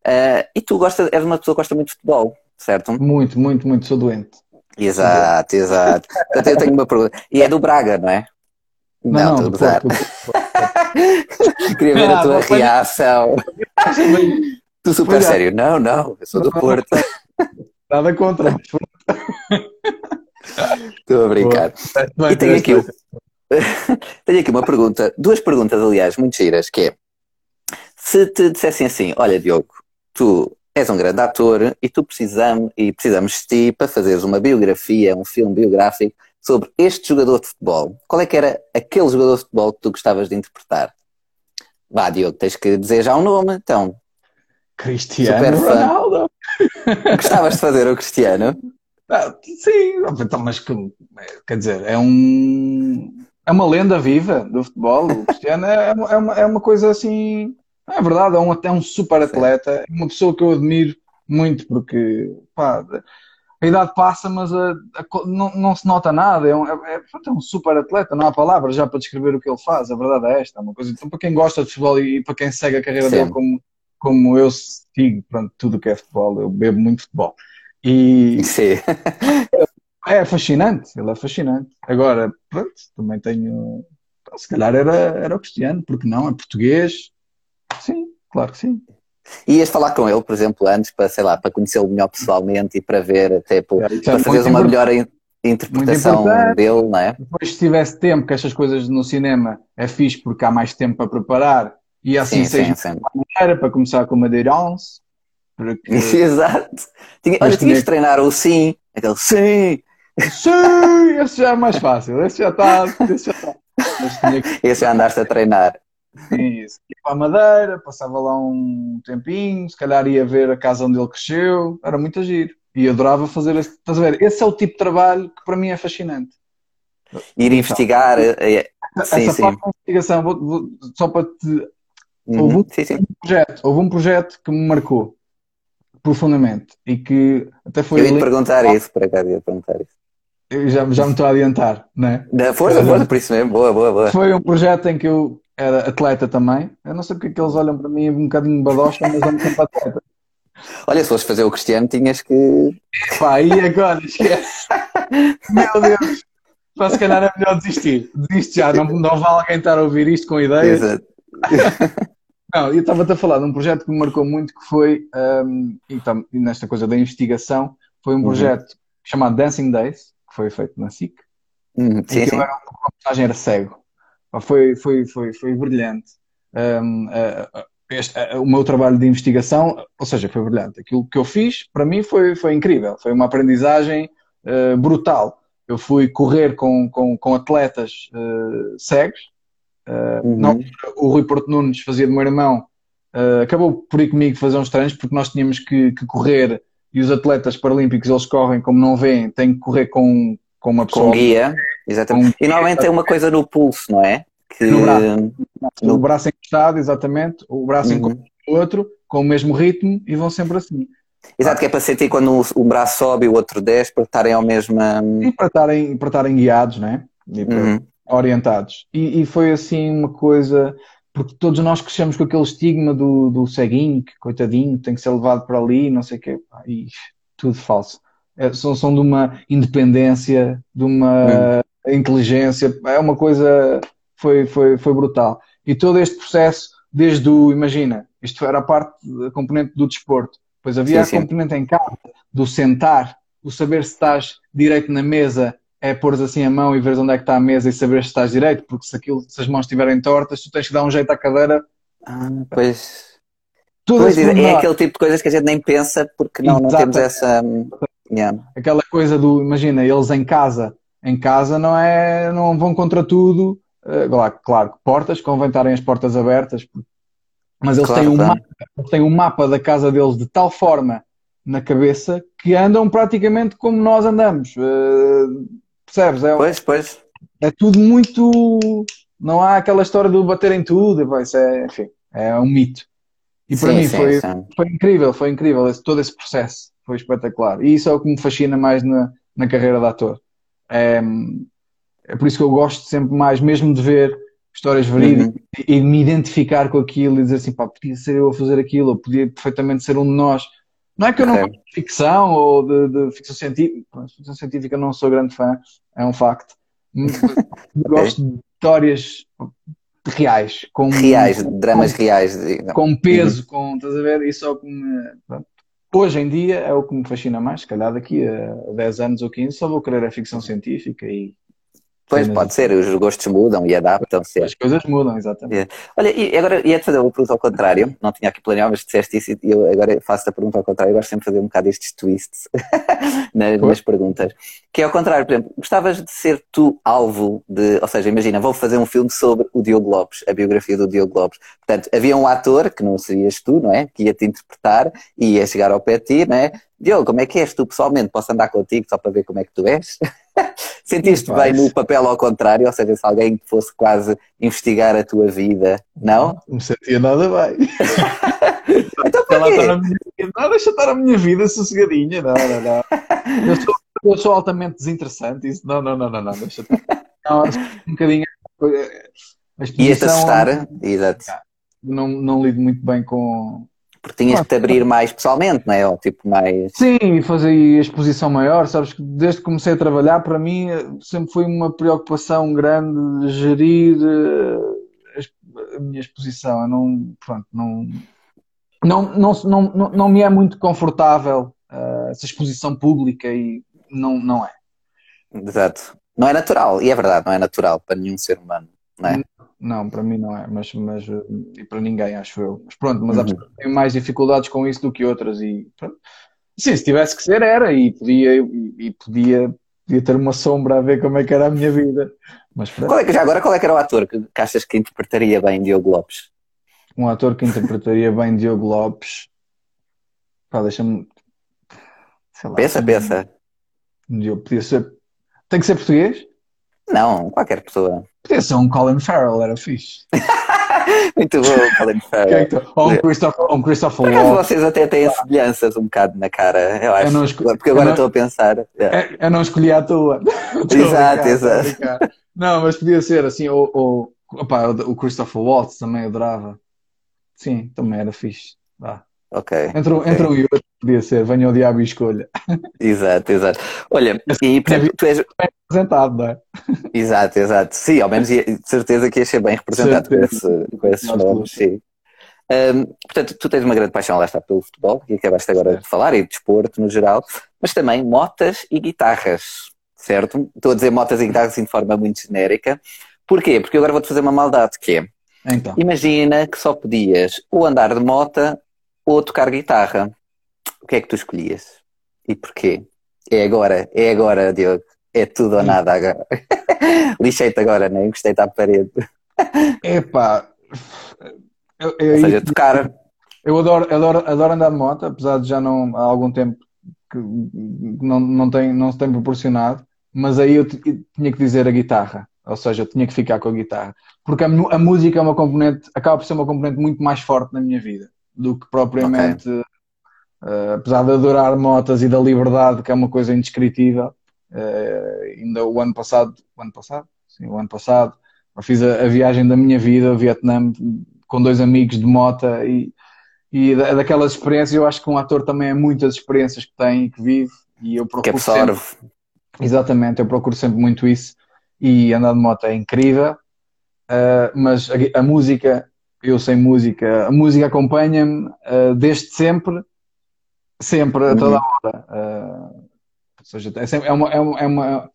Uh, e tu gostas, és uma pessoa que gosta muito de futebol, certo?
Muito, muito, muito, sou doente.
Exato, exato. Portanto, eu tenho uma pergunta. E é do Braga, não é?
Não, não, estou (laughs) a
Queria ver a tua reação. (laughs) tu super sério. Não, não, eu sou do Porto.
Nada contra.
Estou a brincar. E tenho aqui, (laughs) tenho aqui uma pergunta, duas perguntas, aliás, muito giras, que é se te dissessem assim, olha Diogo, tu és um grande ator e tu precisamos, e precisamos de ti para fazeres uma biografia, um filme biográfico sobre este jogador de futebol. Qual é que era aquele jogador de futebol que tu gostavas de interpretar? Vá, Diogo, tens que dizer já o um nome, então.
Cristiano Ronaldo.
Gostavas de fazer o Cristiano?
Ah, sim, então, mas quer dizer, é um é uma lenda viva do futebol. O Cristiano é, é, uma, é uma coisa assim. É verdade, é um, é um super atleta, é uma pessoa que eu admiro muito porque pá, a idade passa, mas a, a, não, não, se nota nada. É um, é, é, é, um super atleta, não há palavras já para descrever o que ele faz. A verdade é esta. É uma coisa, então, para quem gosta de futebol e, e para quem segue a carreira Sim. dele como, como eu sigo, pronto, tudo o que é futebol, eu bebo muito futebol. E
Sim. (laughs)
é fascinante, ele é fascinante. Agora, pronto, também tenho. Se calhar era, era o Cristiano, porque não? É português. Sim, claro que sim.
Ias falar com ele, por exemplo, antes, para, sei lá, para conhecê-lo melhor pessoalmente e para ver, tipo, é, para fazeres uma melhor interpretação dele, não é?
Depois, se tivesse tempo, que estas coisas no cinema é fixe porque há mais tempo para preparar, e assim sim, seja sim, sim. Maneira, para começar com uma Deirance.
Porque... (laughs) Exato. Tinha, olha, tinhas de treinar o sim, aquele sim.
Sim, esse já é mais fácil, esse já está. Esse já, está. (laughs)
Esse já andaste a treinar.
Isso. Ia para a Madeira, passava lá um tempinho, se calhar ia ver a casa onde ele cresceu, era muito giro. E adorava fazer esse. Estás a ver? Esse é o tipo de trabalho que para mim é fascinante.
Ir então, investigar. É...
Essa sim, sim. parte da investigação, vou, vou, só para te. Uhum. Houve, um, sim, sim. projeto, houve um projeto que me marcou profundamente e que até foi.
Eu ia te perguntar isso, para cá, ia perguntar isso.
Eu já, já me estou a adiantar, não é?
Da força, força, por isso mesmo, boa, boa, boa.
Foi um projeto em que eu era atleta também. Eu não sei porque é que eles olham para mim um bocadinho badosta, mas eu me sempre atleta. (laughs)
Olha, se fores fazer o Cristiano, tinhas que.
Pá, e agora? Esquece. (laughs) Meu Deus. Pá, se calhar é melhor desistir. Desiste já, não, não vale alguém estar a ouvir isto com ideias. Exato. (laughs) Não, eu estava-te a falar de um projeto que me marcou muito, que foi, um, então, nesta coisa da investigação, foi um uhum. projeto chamado Dancing Days, que foi feito na SIC.
Uhum. Sim, sim.
Era, uma personagem era cego. Foi, foi, foi, foi brilhante. Um, uh, este, uh, o meu trabalho de investigação, ou seja, foi brilhante. Aquilo que eu fiz, para mim, foi, foi incrível. Foi uma aprendizagem uh, brutal. Eu fui correr com, com, com atletas cegos. Uhum. Não, o Rui Porto Nunes fazia de meu irmão. acabou por ir comigo fazer uns treinos porque nós tínhamos que, que correr e os atletas paralímpicos eles correm como não veem, têm que correr com, com uma pessoa.
Com guia, exatamente. Com... E normalmente tem uma coisa no pulso, não é?
Que... No braço. No... O braço encostado, exatamente, o braço uhum. o outro, com o mesmo ritmo e vão sempre assim.
Exato, que é para sentir quando um braço sobe e o outro desce, para estarem ao mesmo.
E para estarem, para estarem guiados, né? E uhum. Orientados. E, e, foi assim uma coisa. Porque todos nós crescemos com aquele estigma do, do ceguinho, que coitadinho, tem que ser levado para ali, não sei o quê. E tudo falso. É, são, são de uma independência, de uma inteligência, é uma coisa, foi, foi, foi brutal. E todo este processo, desde o, imagina, isto era a parte, a componente do desporto, depois havia sim, a componente sim. em casa, do sentar, o saber se estás direito na mesa é pôr assim a mão e ver onde é que está a mesa e saber se estás direito, porque se, aquilo, se as mãos estiverem tortas, tu tens que dar um jeito à cadeira.
Ah, pois. Tudo pois é, é aquele tipo de coisas que a gente nem pensa porque não, não temos essa.
Yeah. Aquela coisa do, imagina, eles em casa, em casa não é, não vão contra tudo. Claro, claro, portas, convém estarem as portas abertas, mas eles claro, têm, um mapa, têm um mapa da casa deles de tal forma na cabeça que andam praticamente como nós andamos. Uh, percebes? É,
pois, pois.
É tudo muito. Não há aquela história do bater em tudo, isso é, enfim, é um mito. E para sim, mim sim, foi, sim. foi incrível, foi incrível esse, todo esse processo, foi espetacular. E isso é o que me fascina mais na, na carreira de ator. É, é por isso que eu gosto sempre mais, mesmo de ver histórias verídicas uhum. e de me identificar com aquilo e dizer assim, pá, podia ser eu a fazer aquilo, ou podia perfeitamente ser um de nós. Não é que eu não gosto de ficção ou de, de ficção científica, ficção científica não sou grande fã, é um facto. (laughs) gosto de histórias reais. Com,
reais, dramas
com,
reais.
Com peso, uhum. com, estás a ver? Isso é o que me, hoje em dia é o que me fascina mais. Se calhar daqui a 10 anos ou 15 só vou querer a ficção científica e
Pois, pode ser, os gostos mudam e adaptam-se.
As coisas mudam, exatamente.
Olha, e agora ia-te fazer uma pergunta ao contrário, não tinha aqui planeado, mas disseste isso e eu agora faço a pergunta ao contrário, eu gosto sempre de fazer um bocado estes twists (laughs) nas, nas perguntas. Que é ao contrário, por exemplo, gostavas de ser tu alvo de, ou seja, imagina, vou fazer um filme sobre o Diogo Lopes, a biografia do Diogo Lopes. Portanto, havia um ator, que não serias tu, não é? Que ia te interpretar e ia chegar ao pé de ti, não é? Diogo, como é que és tu pessoalmente? Posso andar contigo só para ver como é que tu és? (laughs) Sentiste bem no papel ao contrário, ou seja, se alguém fosse quase investigar a tua vida, não?
Não me sentia nada bem. (laughs)
então para quê?
Não, deixa estar a minha vida sossegadinha, não, não, não. Eu sou, eu sou altamente desinteressante, isso, não, não, não, não, não, deixa estar. Não, um bocadinho...
Ia-te assustar, exato.
Não, não lido muito bem com,
porque tinhas que te abrir mais pessoalmente, não é? Ou tipo mais.
Sim, fazer exposição maior, sabes que desde que comecei a trabalhar, para mim sempre foi uma preocupação grande gerir eh, a minha exposição. Eu não, pronto, não, não, não, não, não, não me é muito confortável uh, essa exposição pública e não, não é.
Exato. Não é natural, e é verdade, não é natural para nenhum ser humano, não é?
Não, para mim não é, mas, mas e para ninguém, acho eu. Mas pronto, mas uhum. há pessoas que têm mais dificuldades com isso do que outras e pronto. Sim, se tivesse que ser, era, e podia, e, podia, podia ter uma sombra a ver como é que era a minha vida. Mas
qual é que, já agora, qual é que era o ator que, que achas que interpretaria bem Diogo Lopes?
Um ator que interpretaria (laughs) bem Diogo Lopes. Pá, deixa-me.
Pensa, pensa.
Podia ser. Tem que ser português?
Não, qualquer pessoa.
Podia ser um Colin Farrell, era fixe. (laughs)
Muito bom, Colin (laughs) Farrell.
Ou um Christopher, um Christopher
Walken. vocês até têm semelhanças um bocado na cara, eu acho. Eu escolhi, porque agora estou a pensar.
É, eu não escolhi à toa. (laughs)
exato, exato.
Não, mas podia ser assim, ou, ou opa, o Christopher Waltz também adorava. Sim, também era fixe. Vá.
Ok.
Entre,
okay.
entre um e outro podia ser, venha o diabo e escolha.
Exato, exato. Olha, e portanto, tu és.
Bem representado, não é?
Exato, exato. Sim, ao menos de certeza que ia ser bem representado com, esse, com, esses nomes, sim. Um, portanto, tu tens uma grande paixão, lá está, pelo futebol, que acabaste agora de falar, e desporto no geral, mas também motas e guitarras, certo? Estou a dizer motas e guitarras assim de forma muito genérica. Porquê? Porque agora vou-te fazer uma maldade, que é, então. imagina que só podias ou andar de mota ou tocar guitarra, o que é que tu escolhias? E porquê? É agora, é agora, Diogo. É tudo ou nada agora. (laughs) Lixei-te agora, né? gostei-te à parede.
Epá.
Eu, eu, ou seja, tocar.
Eu adoro, adoro, adoro andar de moto, apesar de já não há algum tempo que não, não, tem, não se tem proporcionado, mas aí eu tinha que dizer a guitarra, ou seja, eu tinha que ficar com a guitarra, porque a, a música é uma componente, acaba por ser uma componente muito mais forte na minha vida do que propriamente, okay. Uh, apesar de adorar motas e da liberdade, que é uma coisa indescritível. Uh, ainda o ano passado, o ano passado? Sim, o ano passado, eu fiz a, a viagem da minha vida ao Vietnã com dois amigos de mota e, e daquelas experiências, eu acho que um ator também é muitas experiências que tem e que vive e eu procuro
que absorve.
Sempre, exatamente, eu procuro sempre muito isso e andar de moto é incrível, uh, mas a, a, música eu sem música, a música acompanha-me uh, desde sempre, sempre, a toda a hora. Uh, ou seja, é, sempre, é, uma, é, uma, é, uma,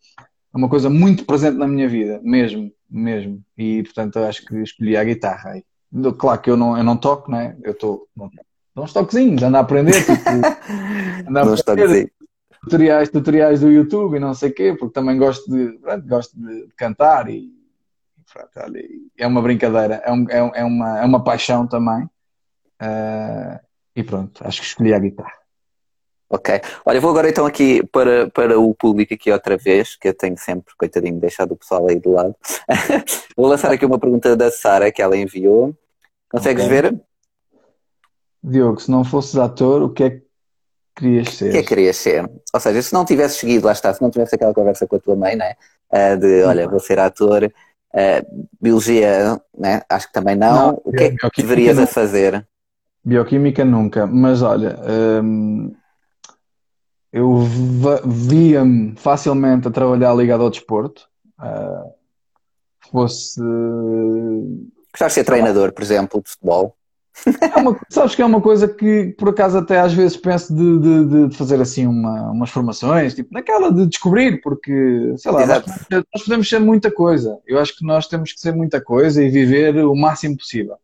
é uma coisa muito presente na minha vida, mesmo, mesmo. E portanto acho que escolhi a guitarra aí. Claro que eu não, eu não toco, né? Eu estou. Dou uns toquezinhos, ando a aprender, tipo, (laughs) ando a aprender tutoriais, tutoriais do YouTube e não sei o quê, porque também gosto de, gosto de cantar e é uma brincadeira, é, um, é, é, uma, é uma paixão também. Uh, e pronto, acho que escolhi a guitarra.
Ok. Olha, vou agora então aqui para, para o público aqui outra vez, que eu tenho sempre, coitadinho, deixado o pessoal aí de lado. (laughs) vou lançar aqui uma pergunta da Sara que ela enviou. Consegues okay. ver?
Diogo, se não fosses ator, o que é que querias ser?
O que é que querias ser? Ou seja, se não tivesses seguido, lá está, se não tivesse aquela conversa com a tua mãe, né? Uh, de olha, vou ser ator, uh, biologia, né? acho que também não. não o que é que deverias a fazer?
Bioquímica nunca, mas olha, hum, eu via-me facilmente a trabalhar ligado ao desporto. Uh, fosse.
Gostaste de ser treinador, por exemplo, de futebol?
É uma, (laughs) sabes que é uma coisa que por acaso até às vezes penso de, de, de fazer assim uma, umas formações, tipo naquela de descobrir, porque sei lá, nós, nós, podemos ser muita coisa. Eu acho que nós temos que ser muita coisa e viver o máximo possível.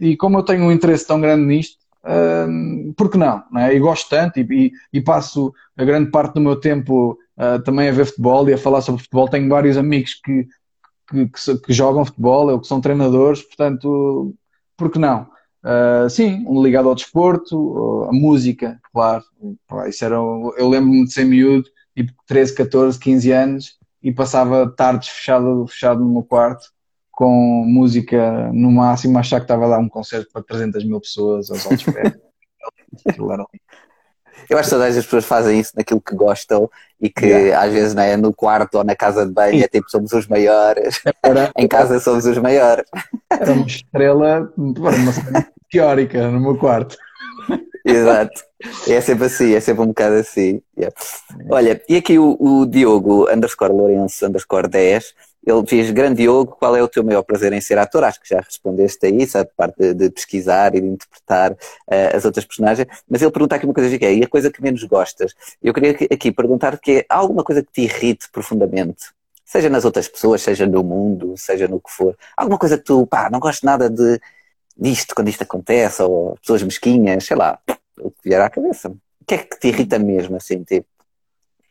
E como eu tenho um interesse tão grande nisto, hum, por que não? não é? E gosto tanto e, e, e, passo a grande parte do meu tempo uh, também a ver futebol e a falar sobre futebol. Tenho vários amigos que, que, que, que jogam futebol ou que são treinadores, portanto, por que não? Uh, sim, um ligado ao desporto, a música, claro. Isso era, eu lembro-me de ser miúdo, tipo 13, 14, 15 anos, e passava tardes fechado, fechado no meu quarto com música no máximo, achar que estava lá um concerto para 300 mil pessoas aos altos pés.
Eu acho que todas as pessoas fazem isso naquilo que gostam e que yeah. às vezes é no quarto ou na casa de banho é tipo somos os maiores, Era... (laughs) em casa somos os maiores.
Era uma estrela, uma teórica no meu quarto.
Exato. É sempre assim, é sempre um bocado assim. Yeah. Olha, e aqui o, o Diogo underscore Lourenço underscore 10 ele diz, grande Diogo, qual é o teu maior prazer em ser ator? Acho que já respondeste a isso, a parte de, de pesquisar e de interpretar uh, as outras personagens, mas ele pergunta aqui uma coisa que é, e a coisa que menos gostas? Eu queria aqui perguntar que é, há alguma coisa que te irrite profundamente? Seja nas outras pessoas, seja no mundo, seja no que for. Alguma coisa que tu, pá, não gosto nada de, disto quando isto acontece, ou pessoas mesquinhas, sei lá, o que vier à cabeça. O que é que te irrita mesmo, assim, tipo?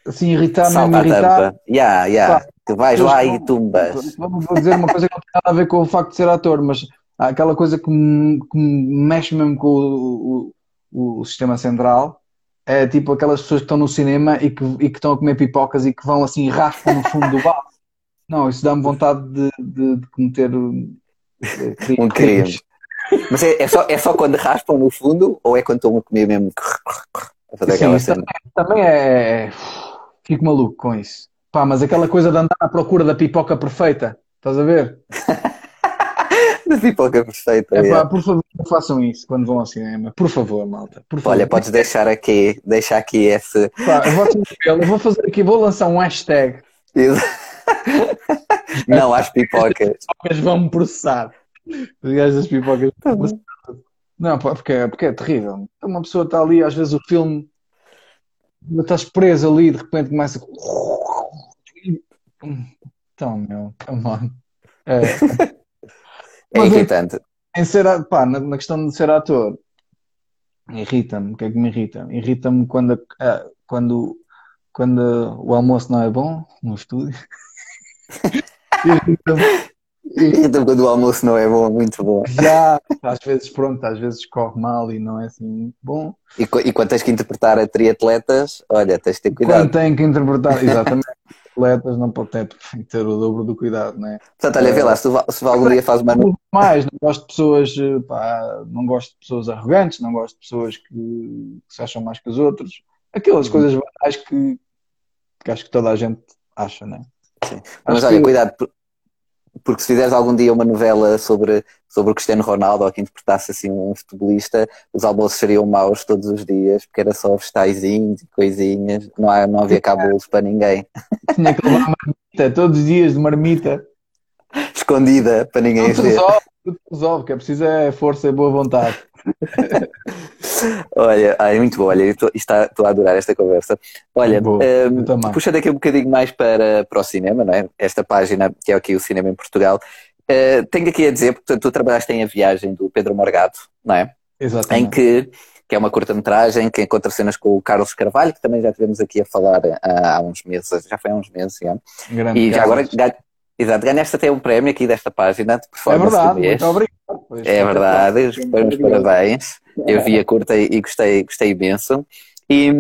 Assim, irritar, não me irritar.
Yeah, yeah. Que vais lá e tumbas.
Vou dizer uma coisa que não tem nada a ver com o facto de ser ator, mas há aquela coisa que me, que me mexe mesmo com o, o, o, sistema central. É tipo aquelas pessoas que estão no cinema e que, e que estão a comer pipocas e que vão assim raspam no fundo do bar. Não, isso dá-me vontade de, de, de cometer
um crime. Mas é, é, só, é só quando raspam no fundo ou é quando estão a comer mesmo? A
Sim? Também, também é Fico maluco com isso. Pá, mas aquela coisa de andar à procura da pipoca perfeita, estás a ver? (laughs)
da pipoca perfeita.
É, pá, por favor, não façam isso quando vão ao cinema. Por favor, malta. Por favor.
Olha, podes deixar aqui, deixar aqui esse.
Pá, eu, vou eu vou fazer aqui, vou lançar um hashtag. (laughs)
não às pipocas. As
pipocas vão me processar. Os gajos das pipocas. Tá não, porque, é, porque é terrível. Uma pessoa está ali, às vezes o filme estás preso ali e de repente começa. Então, meu, come on. (laughs) É,
é irritante.
Em ser, pá, na, na, questão de ser ator, irrita-me. O que é que me irrita? Irrita-me quando, quando, quando o almoço não é bom no estúdio. (laughs)
irrita-me então, quando o almoço não é bom, muito bom.
Já, às vezes, pronto, às vezes corre mal e não é assim muito bom.
E, e quando tens que interpretar a triatletas, olha, tens de ter cuidado.
Quando tem que interpretar, exatamente, (laughs) atletas não pode ter, ter o dobro do cuidado, não é?
Portanto, olha, vê lá, se, se algum dia faz uma.
Mais, não gosto de pessoas, pá, não gosto de pessoas arrogantes, não gosto de pessoas que, que se acham mais que os outros. Aquelas uhum. coisas banais que, que acho que toda a gente acha, não é?
Sim. Mas olha, que... cuidado, porque se fizeres algum dia uma novela sobre, sobre o Cristiano Ronaldo ou que interpretasse assim um futebolista, os almoços seriam maus todos os dias, porque era só vegetaizinhos e coisinhas, não, há, não havia cabelos para ninguém.
Tinha que levar marmita, todos os dias de marmita. (laughs)
Escondida, para ninguém ver.
Tudo resolve, que é preciso é força e boa vontade. (laughs)
Olha, ai, muito bom, olha, estou, estou a adorar esta conversa. Olha, um, puxando aqui um bocadinho mais para, para o cinema, não é? Esta página, que é aqui o Cinema em Portugal, uh, tenho aqui a dizer, porque tu trabalhaste em A Viagem do Pedro Morgado, não é?
Exatamente.
Em que, que é uma curta-metragem que encontra cenas com o Carlos Carvalho, que também já tivemos aqui a falar há, há uns meses, já foi há uns meses, já.
Grande
e já agora Exato, ganhaste até um prémio aqui desta página de performance
É verdade, muito obrigado.
Pois, é verdade, os parabéns. Eu vi a curta e gostei, gostei imenso. E,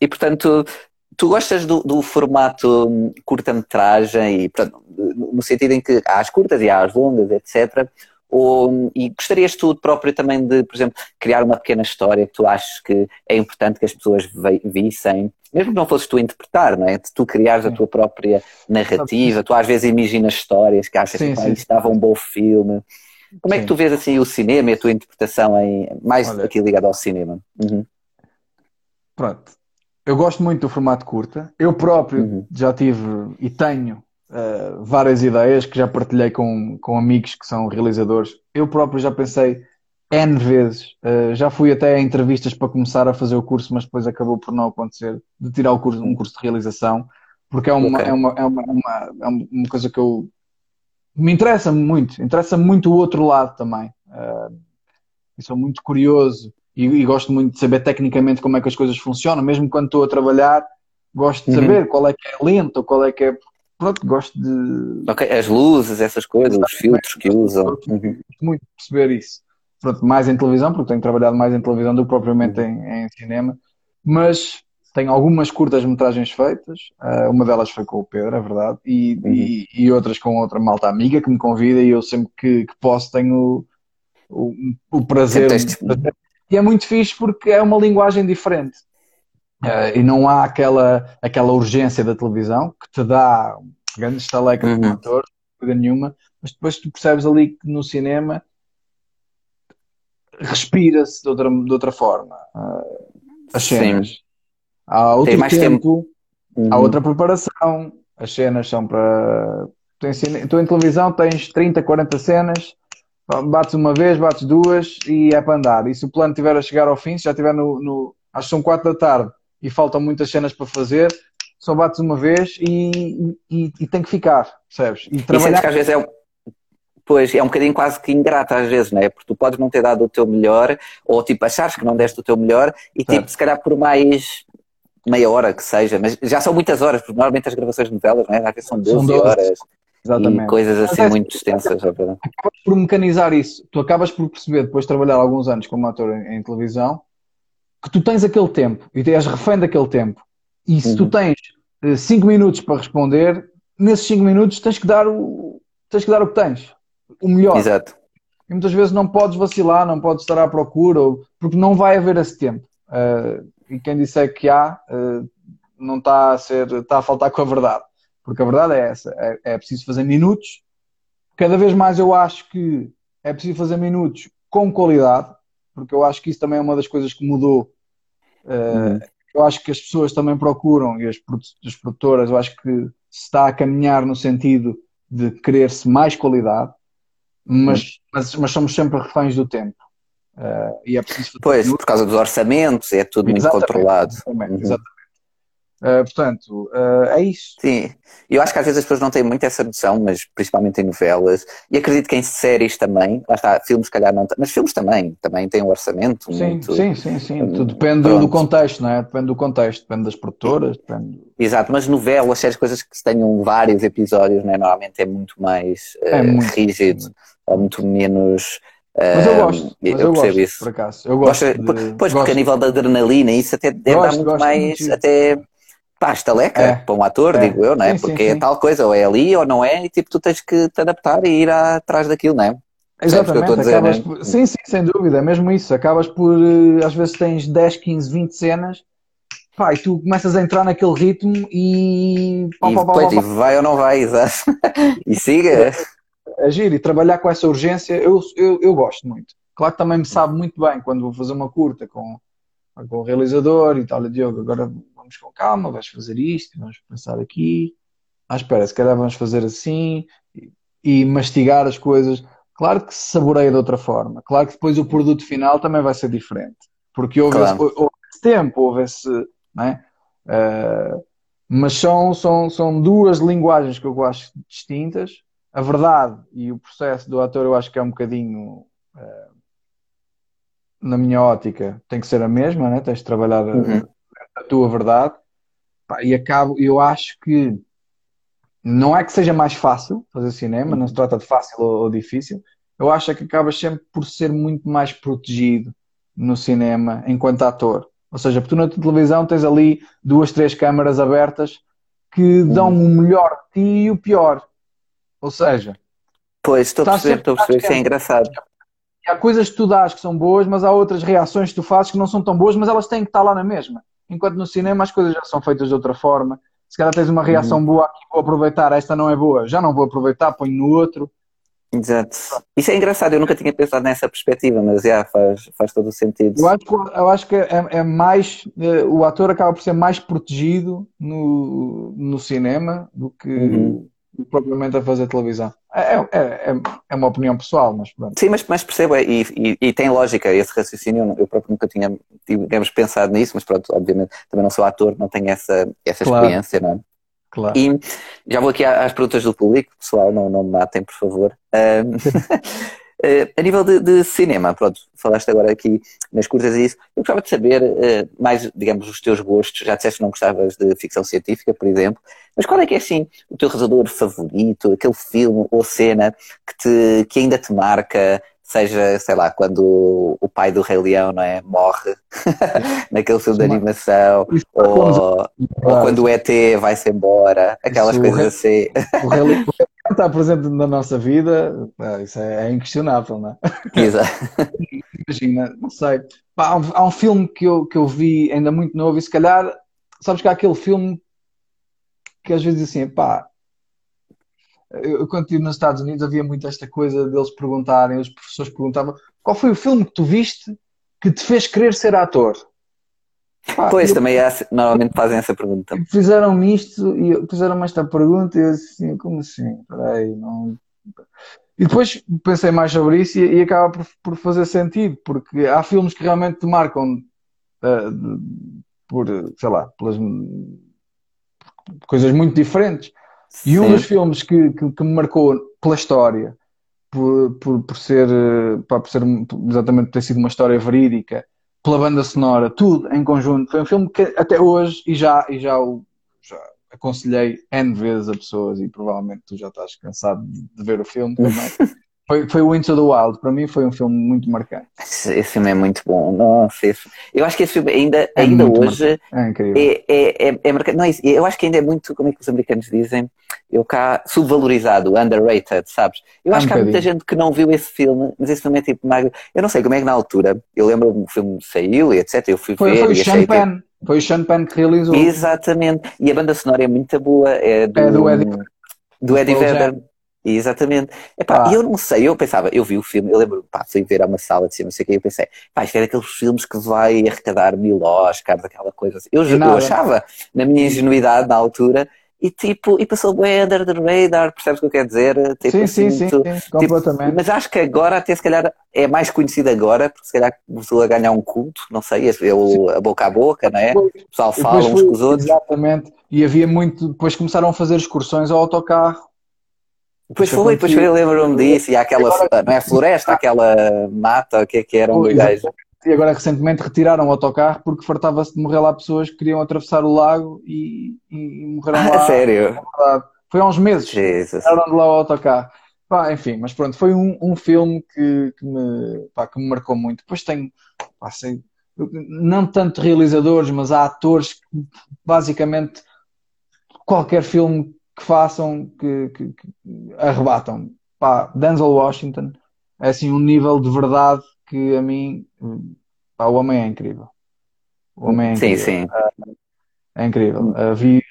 e portanto, tu gostas do, do formato curta-metragem e portanto, no sentido em que há as curtas e há as longas, etc. Ou, e gostarias tu próprio também de, por exemplo, criar uma pequena história que tu achas que é importante que as pessoas vissem, mesmo que não fosses tu interpretar, não é? De tu criares sim. a tua própria narrativa, tu às vezes imaginas histórias que achas sim, que isto dava um bom filme. Como sim. é que tu vês assim o cinema e a tua interpretação em, mais Olha, aqui ligado ao cinema? Uhum.
Pronto. Eu gosto muito do formato curta. Eu próprio uhum. já tive e tenho uh, várias ideias que já partilhei com, com amigos que são realizadores. Eu próprio já pensei N vezes. Uh, já fui até a entrevistas para começar a fazer o curso, mas depois acabou por não acontecer, de tirar o curso, um curso de realização, porque é uma, okay. é uma, é uma, é uma, é uma coisa que eu me interessa muito, interessa muito o outro lado também. Uh, e sou muito curioso e, e, gosto muito de saber tecnicamente como é que as coisas funcionam, mesmo quando estou a trabalhar, gosto de uhum. saber qual é que é lento, qual é que é. Pronto, gosto de.
Ok, as luzes, essas coisas, os filtros que usam.
Gosto uhum. muito de perceber isso. Pronto, mais em televisão, porque tenho trabalhado mais em televisão do que propriamente em, em cinema, mas tenho algumas curtas-metragens feitas, uh, uma delas foi com o Pedro, é verdade, e, uhum. e, e, outras com outra malta amiga que me convida e eu sempre que, que posso tenho o, o, o prazer. E é muito fixe porque é uma linguagem diferente. Uh, e não há aquela, aquela urgência da televisão que te dá grande estaleca uhum. de motor, coisa nenhuma, mas depois tu percebes ali que no cinema respira-se de outra, de outra forma uh, as cenas. Sim. Há outro Tem mais tempo, tempo. Uhum. há outra preparação. As cenas são para. Tu em televisão tens 30, 40 cenas, bates uma vez, bates duas e é para andar. E se o plano estiver a chegar ao fim, se já estiver no, no. Acho que são 4 da tarde e faltam muitas cenas para fazer, só bates uma vez e, e, e tem que ficar, percebes?
E trabalhar. E que às vezes é, Pois, é um bocadinho quase que ingrato às vezes, não é? Porque tu podes não ter dado o teu melhor, ou tipo, achares que não deste o teu melhor, e tipo, se calhar por mais meia hora que seja, mas já são muitas horas, porque normalmente as gravações de novelas, não é? Às vezes são 12, são 12 horas. Exatamente. E coisas assim é, muito extensas. É
acabas por mecanizar isso. Tu acabas por perceber, depois de trabalhar alguns anos como ator em, em televisão, que tu tens aquele tempo e és refém daquele tempo. E se uhum. tu tens 5 uh, minutos para responder, nesses 5 minutos tens que dar o tens que dar o que tens, o melhor.
Exato.
E muitas vezes não podes vacilar, não podes estar à procura, porque não vai haver esse tempo. Uh, e quem disser que há uh, não está a ser, está a faltar com a verdade. Porque a verdade é essa, é, é preciso fazer minutos. Cada vez mais eu acho que é preciso fazer minutos com qualidade, porque eu acho que isso também é uma das coisas que mudou. Uh, uhum. Eu acho que as pessoas também procuram, e as, as produtoras, eu acho que se está a caminhar no sentido de querer-se mais qualidade, mas, uhum. mas, mas somos sempre reféns do tempo. Uh, e é preciso
pois, por causa dos orçamentos, é tudo exatamente, muito controlado.
Exatamente, uhum. exatamente. Uh, portanto, uh, é isso.
Sim, eu acho que às vezes as pessoas não têm muito essa noção, mas principalmente em novelas, e acredito que em séries também, lá está, filmes calhar não, mas filmes também, também têm um orçamento
sim,
muito...
Sim, sim, sim, um, depende pronto. do contexto, não é? Depende do contexto, depende das produtoras, depende...
Exato, mas novelas, séries, coisas que tenham vários episódios, não é? Normalmente é muito mais uh, é muito, rígido, ou muito menos
mas eu gosto, mas eu, eu percebo gosto, isso. Por acaso. Eu gosto.
de... Pois, gosto. porque a nível da adrenalina, isso até deve gosto, dar muito mais. Muito até pá, estaleca é. para um ator, é. digo eu, não é? Sim, porque sim, é sim. tal coisa, ou é ali ou não é, e tipo, tu tens que te adaptar e ir atrás daquilo, não é?
Exatamente, dizer, acabas né? por... sim, sim, sem dúvida, é mesmo isso. Acabas por, eh, às vezes tens 10, 15, 20 cenas, pá, e tu começas a entrar naquele ritmo e.
Pá, e, pá, depois, pá, pá, vai ou não vai, exato. (laughs) e siga
agir e trabalhar com essa urgência, eu, eu, eu gosto muito. Claro que também me sabe muito bem quando vou fazer uma curta com, com o realizador e tal, Diogo, agora vamos com calma, vais fazer isto, vamos pensar aqui. Ah, espera, se calhar vamos fazer assim e, e mastigar as coisas. Claro que se saboreia de outra forma. Claro que depois o produto final também vai ser diferente. Porque houve, claro. esse, houve esse tempo, houve esse. Não é? Uh, mas são, são, são duas linguagens que eu acho distintas a verdade e o processo do ator eu acho que é um bocadinho uh, na minha ótica tem que ser a mesma, né? tens de trabalhar uhum. A, tua verdade Pá, e acabo, eu acho que não é que seja mais fácil fazer cinema, uhum. não se trata de fácil ou, ou, difícil, eu acho é que acabas sempre por ser muito mais protegido no cinema enquanto ator. Ou seja, porque tu na televisão tens ali duas, três câmaras abertas que dão uhum. o melhor de ti e o pior. Ou seja,
Pois, estou a perceber, estou a perceber, isso é engraçado.
Há coisas que tu dás que são boas, mas há outras reações que tu fazes que não são tão boas, mas elas têm que estar lá na mesma. Enquanto no cinema as coisas já são feitas de outra forma. Se calhar tens uma reação uhum. boa aqui, vou aproveitar, esta não é boa, já não vou aproveitar, ponho no outro.
Exato. Isso é engraçado, eu nunca tinha pensado nessa perspectiva, mas já faz, faz todo o sentido.
Eu acho, eu acho que é, é mais. Eh, o ator acaba por ser mais protegido no, no cinema do que uhum. Propriamente a fazer televisão. É, é, é, é, uma opinião pessoal, mas pronto.
Sim, mas, mas percebo, e, e, e, tem lógica esse raciocínio. Eu próprio nunca tinha, digamos, pensado nisso, mas pronto, obviamente também não sou ator, não tenho essa, essa claro. experiência, não é? Claro. E já vou aqui às perguntas do público, pessoal, não, não me matem, por favor. Um, (laughs) Uh, a nível de, de, cinema, pronto, falaste agora aqui nas curtas e isso, eu gostava de saber uh, mais, digamos, os teus gostos. Já disseste que não gostavas de ficção científica, por exemplo, mas qual é que é, assim, o teu realizador favorito, aquele filme ou cena que, te, que ainda te marca, seja, sei lá, quando o pai do Rei Leão, não é, morre (laughs) naquele filme de animação, ou, ou, quando o ET vai-se embora, aquelas isso, coisas assim. O Rei Leão
está (laughs) presente na nossa vida, isso é, é inquestionável, não é? (laughs)
Exato.
Imagina, não sei. há, um, há um filme que eu, que eu vi ainda muito novo e se calhar, sabes que há aquele filme que às vezes assim, pá, eu, quando estive nos Estados Unidos havia muito esta coisa deles perguntarem, os professores perguntavam qual foi o filme que tu viste que te fez querer ser ator?
Pá, pois, eu, também é, normalmente fazem essa pergunta.
Fizeram-me isto e fizeram-me esta pergunta e eu assim, como assim? Peraí, não. E depois pensei mais sobre isso e, e acaba por, por, fazer sentido, porque há filmes que realmente te marcam uh, por, sei lá, pelas coisas muito diferentes. E Sim. um dos filmes que, que, que, me marcou pela história, por, por, por ser, pá, por ser exatamente ter sido uma história verídica, pela banda sonora, tudo em conjunto, foi um filme que até hoje, e já, e já, o, já aconselhei N vezes a pessoas, e provavelmente tu já estás cansado de ver o filme também. (laughs) Foi, foi o Into the Wild, para mim foi um filme muito marcante.
Esse, filme é muito bom, nossa, esse, eu acho que esse filme ainda, é ainda hoje é, é, é, é, é marcante. Não, é eu acho que ainda é muito, como é que os americanos dizem, eu cá, subvalorizado, underrated, sabes? Eu acho um que há muita gente que não viu esse filme, mas esse filme é tipo magro. Eu não sei como é que na altura, eu lembro que o filme saiu e etc. Eu fui
foi,
ver.
Foi o Sean Penn, foi o Sean Penn que realizou.
Exatamente, e a banda sonora é muito boa, é do,
é do Eddie,
do Eddie Vedder. Exatamente. Epá, ah. Eu não sei, eu pensava, eu vi o filme, eu lembro, pá, fui ver a uma sala de cinema, não sei o que, eu pensei, pá, isto é daqueles filmes que vai arrecadar mil Oscars, aquela coisa assim. Eu, eu achava, na minha ingenuidade na altura, e tipo, e passou bem under the radar, percebes o que eu quero dizer? Tipo,
sim, assim, sim, sim, sim, completamente.
Tipo, mas acho que agora, até se calhar, é mais conhecido agora, porque se calhar começou a ganhar um culto, não sei, o, a boca a boca, não é? O pessoal fala uns com os outros.
Exatamente, e havia muito, depois começaram a fazer excursões ao autocarro
Pois foi, depois foi, lembro-me disso, e aquela, agora, não é floresta, aquela mata, o que é que era um gajo.
E agora recentemente retiraram o autocarro porque fartava-se de morrer lá pessoas que queriam atravessar o lago e, e morreram (laughs) lá.
Ah, sério?
Foi há uns meses. Tiraram de lá o autocarro. Pá, enfim, mas pronto, foi um, um filme que, que, me, pá, que me marcou muito. Depois tenho, pá, sei, não tanto realizadores, mas há atores que basicamente qualquer filme que façam, que, que, que arrebatam. Pá, Denzel Washington é assim um nível de verdade que a mim, pá, o homem é incrível. O homem é incrível.
Sim, sim.
É, incrível. Uh, vi,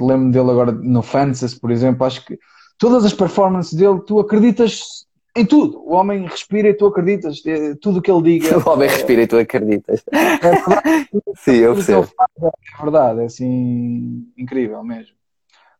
lembro dele agora no Fences, por exemplo, acho que todas as performances dele, tu acreditas em tudo. O homem respira e tu acreditas. É, tudo o que ele diga. (laughs)
O homem respira e tu acreditas. É verdade. (laughs) Sim, eu percebo.
É verdade, é assim incrível mesmo.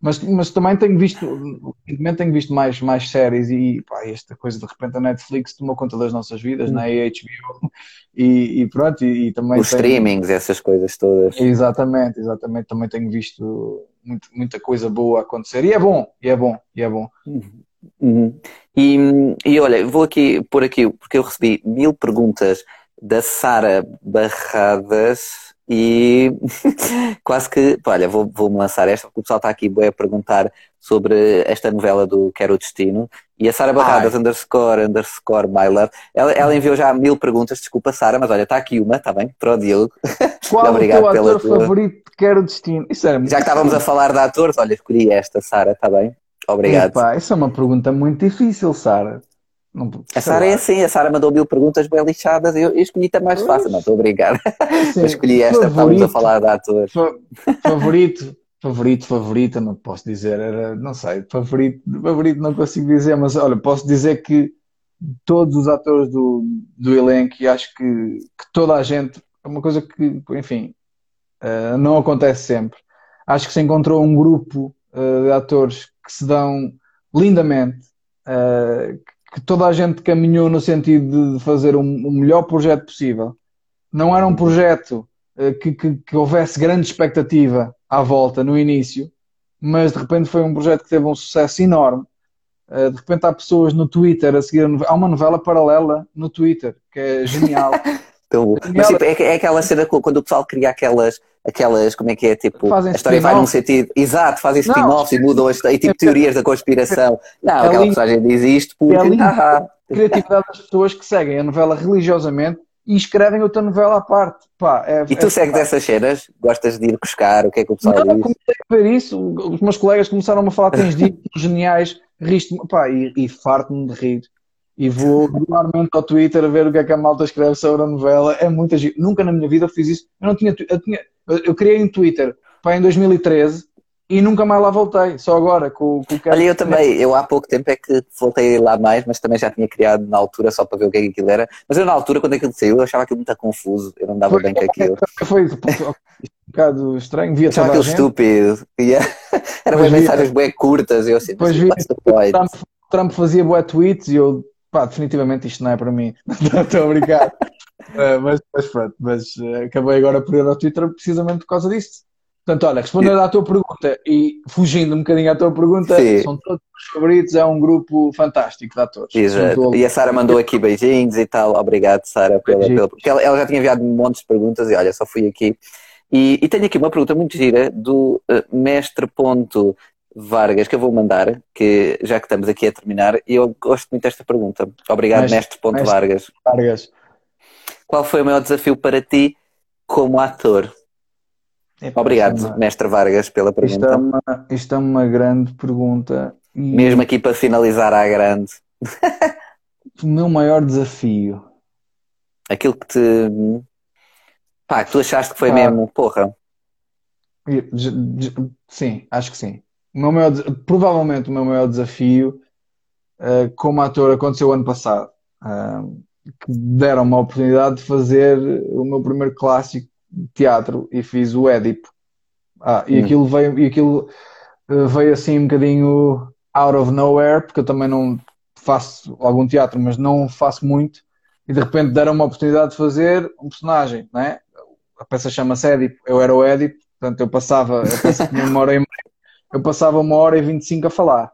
Mas, mas também tenho visto, ultimamente tenho visto mais, mais séries e pá, esta coisa de repente a Netflix tomou conta das nossas vidas, hum. na né? HBO e, e pronto, e, e também
os tenho... streamings, essas coisas todas.
Exatamente, exatamente, também tenho visto muito, muita coisa boa acontecer e é bom, e é bom, e é bom.
Uhum. Uhum. E, e olha, vou aqui por aqui, porque eu recebi mil perguntas da Sara Barradas e (laughs) quase que, olha, vou, vou-me lançar esta, porque o pessoal está aqui a perguntar sobre esta novela do Quero o Destino. E a Sara Barradas, Ai. underscore, underscore, my love, ela, ela, enviou já mil perguntas, desculpa Sara, mas olha, está aqui uma, está bem? Para (laughs) o Diogo.
Qual Obrigado o teu ator tua... favorito de Quero o Destino? Isso era
Já que estávamos a falar de atores, olha, escolhi esta, Sara, está bem? Obrigado.
Epá, isso é uma pergunta muito difícil, Sara.
Não, a Sara é assim, a Sara mandou mil perguntas bem lixadas, eu, eu escolhi-te a mais fácil, não estou a brincar. Sim, (laughs) escolhi esta, estávamos a falar de atores.
Favorito, favorito, favorita, não posso dizer, era, não sei, favorito, favorito não consigo dizer, mas olha, posso dizer que todos os atores do, do elenco e acho que, que toda a gente, é uma coisa que, enfim, uh, não acontece sempre. Acho que se encontrou um grupo uh, de atores que se dão lindamente, uh, que toda a gente caminhou no sentido de fazer o um, um melhor projeto possível. Não era um projeto uh, que, que, que, houvesse grande expectativa à volta no início, mas de repente foi um projeto que teve um sucesso enorme. Uh, de repente há pessoas no Twitter a seguir. A há uma novela paralela no Twitter que é genial. (laughs)
Então, mas tipo, é, é, aquela cena quando o pessoal cria aquelas, aquelas como é que é, tipo, Fazem a história vai num sentido, exato, fazem spin-offs e mudam as, e tipo teorias da conspiração. Não, é aquela personagem diz isto porque, é
ah, criatividade das pessoas que seguem a novela religiosamente e escrevem outra novela à parte. Pá, é,
e tu
é,
segues essas cenas? Gostas de ir buscar? O que é que o pessoal não, diz?
Comecei a ver isso, os meus colegas começaram a falar que tens ditos (laughs) geniais, riste pá, e, e farto-me de rir e vou regularmente ao Twitter a ver o que é que a malta escreve sobre a novela. É muita gente. Nunca na minha vida eu fiz isso. Eu não tinha. Eu, tinha, eu criei um Twitter pá, em 2013 e nunca mais lá voltei. Só agora com, com o
que Olha, eu também. Eu há pouco tempo é que voltei lá mais, mas também já tinha criado na altura só para ver o que é que aquilo era. Mas eu na altura, quando aquilo saiu, eu achava aquilo muito confuso. Eu não dava foi, bem com aquilo. (laughs)
Foi, foi um bocado estranho. Via
achava aquilo estúpido. Yeah. (laughs) Eram umas mensagens bem curtas. Eu assim,
depois vi, Trump, Trump fazia boa tweets e eu pá, definitivamente isto não é para mim. (laughs) Estou a brincar. uh, (laughs) mas, mas pronto, mas uh, acabei agora por ir ao Twitter precisamente por causa disso. Portanto, olha, respondendo à tua pergunta e fugindo um bocadinho à tua pergunta, Sim. são todos os favoritos, é um grupo fantástico de atores.
Exato. E a Sara mandou aqui beijinhos e tal. Obrigado, Sara, pela, pela, porque ela, ela, já tinha enviado um monte de perguntas e olha, só fui aqui. E, e tenho aqui uma pergunta muito gira do uh, mestre ponto Vargas que eu vou mandar, que já que estamos aqui a terminar, e eu gosto muito desta pergunta. Obrigado, mestre, mestre mestre Vargas.
Vargas.
Qual foi o maior desafio para ti como ator? Obrigado, uma... mestre Vargas, pela pergunta.
Isto é uma, isto é uma grande pergunta.
E... Mesmo aqui para finalizar à grande. (laughs)
o meu maior desafio.
Aquilo que te. Pá, que tu achaste que foi ah. mesmo, porra.
Sim, acho que sim o meu maior, provavelmente o meu maior desafio uh, como ator aconteceu ano passado. Uh, que deram uma oportunidade de fazer o meu primeiro clássico de teatro e fiz o Édipo. Ah, e hum. aquilo veio, e aquilo uh, veio assim um bocadinho out of nowhere, porque eu também não faço algum teatro, mas não faço muito, e de repente deram uma oportunidade de fazer um personagem, né? A peça chama-se Édipo, eu era o Édipo, portanto eu passava, eu passava (laughs) uma hora e meia eu passava uma hora e 25 a falar.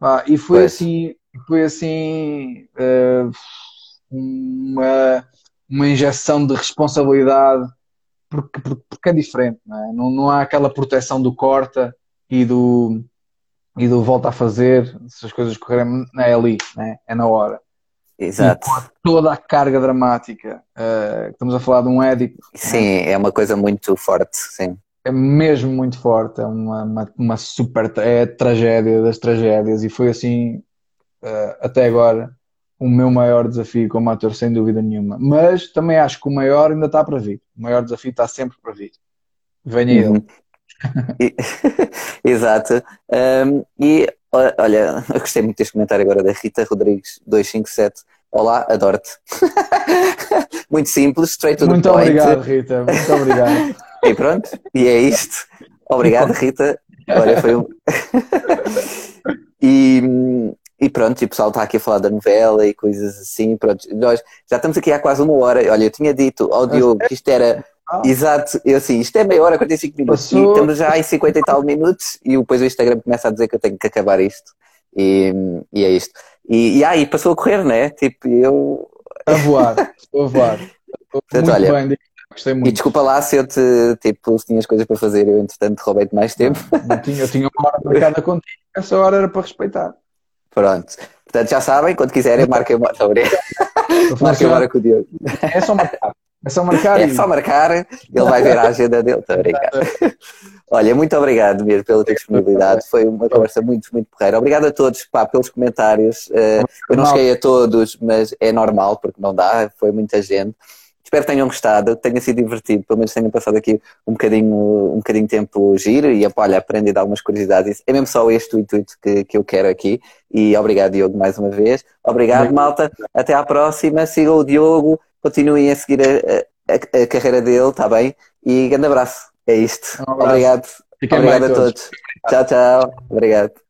Ah, e foi pois. assim, foi assim uh, uma, uma injeção de responsabilidade porque, porque é diferente, não, é? não, não há aquela proteção do corta e do, e do volta a fazer, se as coisas correrem, é ali, é? é na hora.
Exato.
toda a carga dramática. Uh, estamos a falar de um Édipo.
Sim, é? é uma coisa muito forte, sim
é mesmo muito forte, é uma, uma, uma, super é a tragédia das tragédias e foi assim uh, até agora o meu maior desafio como ator, sem dúvida nenhuma. Mas também acho que o maior ainda está para vir. O maior desafio está sempre para vir. Venha uhum.
ele. (laughs) Exato. Um, e olha, eu gostei muito deste comentário agora da Rita Rodrigues 257. Olá, adoro-te. (laughs) muito simples, straight to
muito
the point.
Muito obrigado, Rita. Muito obrigado. (laughs)
E pronto, e é isto. Obrigado, Rita. Olha, foi um. (laughs) e, e pronto, e o pessoal está aqui a falar da novela e coisas assim. Pronto, nós já estamos aqui há quase uma hora. Olha, eu tinha dito ao Diogo que isto era. Ah. Exato, eu assim, isto é meia hora, 45 minutos Passou... e estamos já em 50 e tal minutos e depois o Instagram começa a dizer que eu tenho que acabar isto e, e é isto. E, e aí passou a correr, né? Tipo, eu.
A voar, estou a voar. (laughs) Portanto,
olha, bem, Gostei muito. E desculpa lá se eu te, tipo, se tinhas coisas para fazer, eu entretanto roubei-te mais tempo.
Não, não tinha, eu tinha uma hora marcada contigo, essa hora era para respeitar.
Pronto. Portanto, já sabem, quando quiserem, marquem uma hora. marquem uma hora com o Diogo.
É só marcar. É só marcar.
É só marcar, ele vai ver a agenda dele. Estou (laughs) a. Olha, muito obrigado mesmo pela tua disponibilidade. Foi uma conversa muito, muito porreira. Obrigado a todos pá, pelos comentários. Uh, eu não cheguei a todos, mas é normal, porque não dá, foi muita gente. Espero que tenham gostado, tenha sido divertido, pelo menos tenham passado aqui um bocadinho, um bocadinho de tempo giro e olha, aprendido algumas curiosidades. É mesmo só este o intuito que, que eu quero aqui. E obrigado, Diogo, mais uma vez. Obrigado, malta. Até à próxima. Sigam o Diogo, continuem a seguir a, a, a carreira dele, está bem? E grande abraço. É isto. Um Obrigado. Fiquem Obrigado a todos. todos. Tchau, tchau. Obrigado.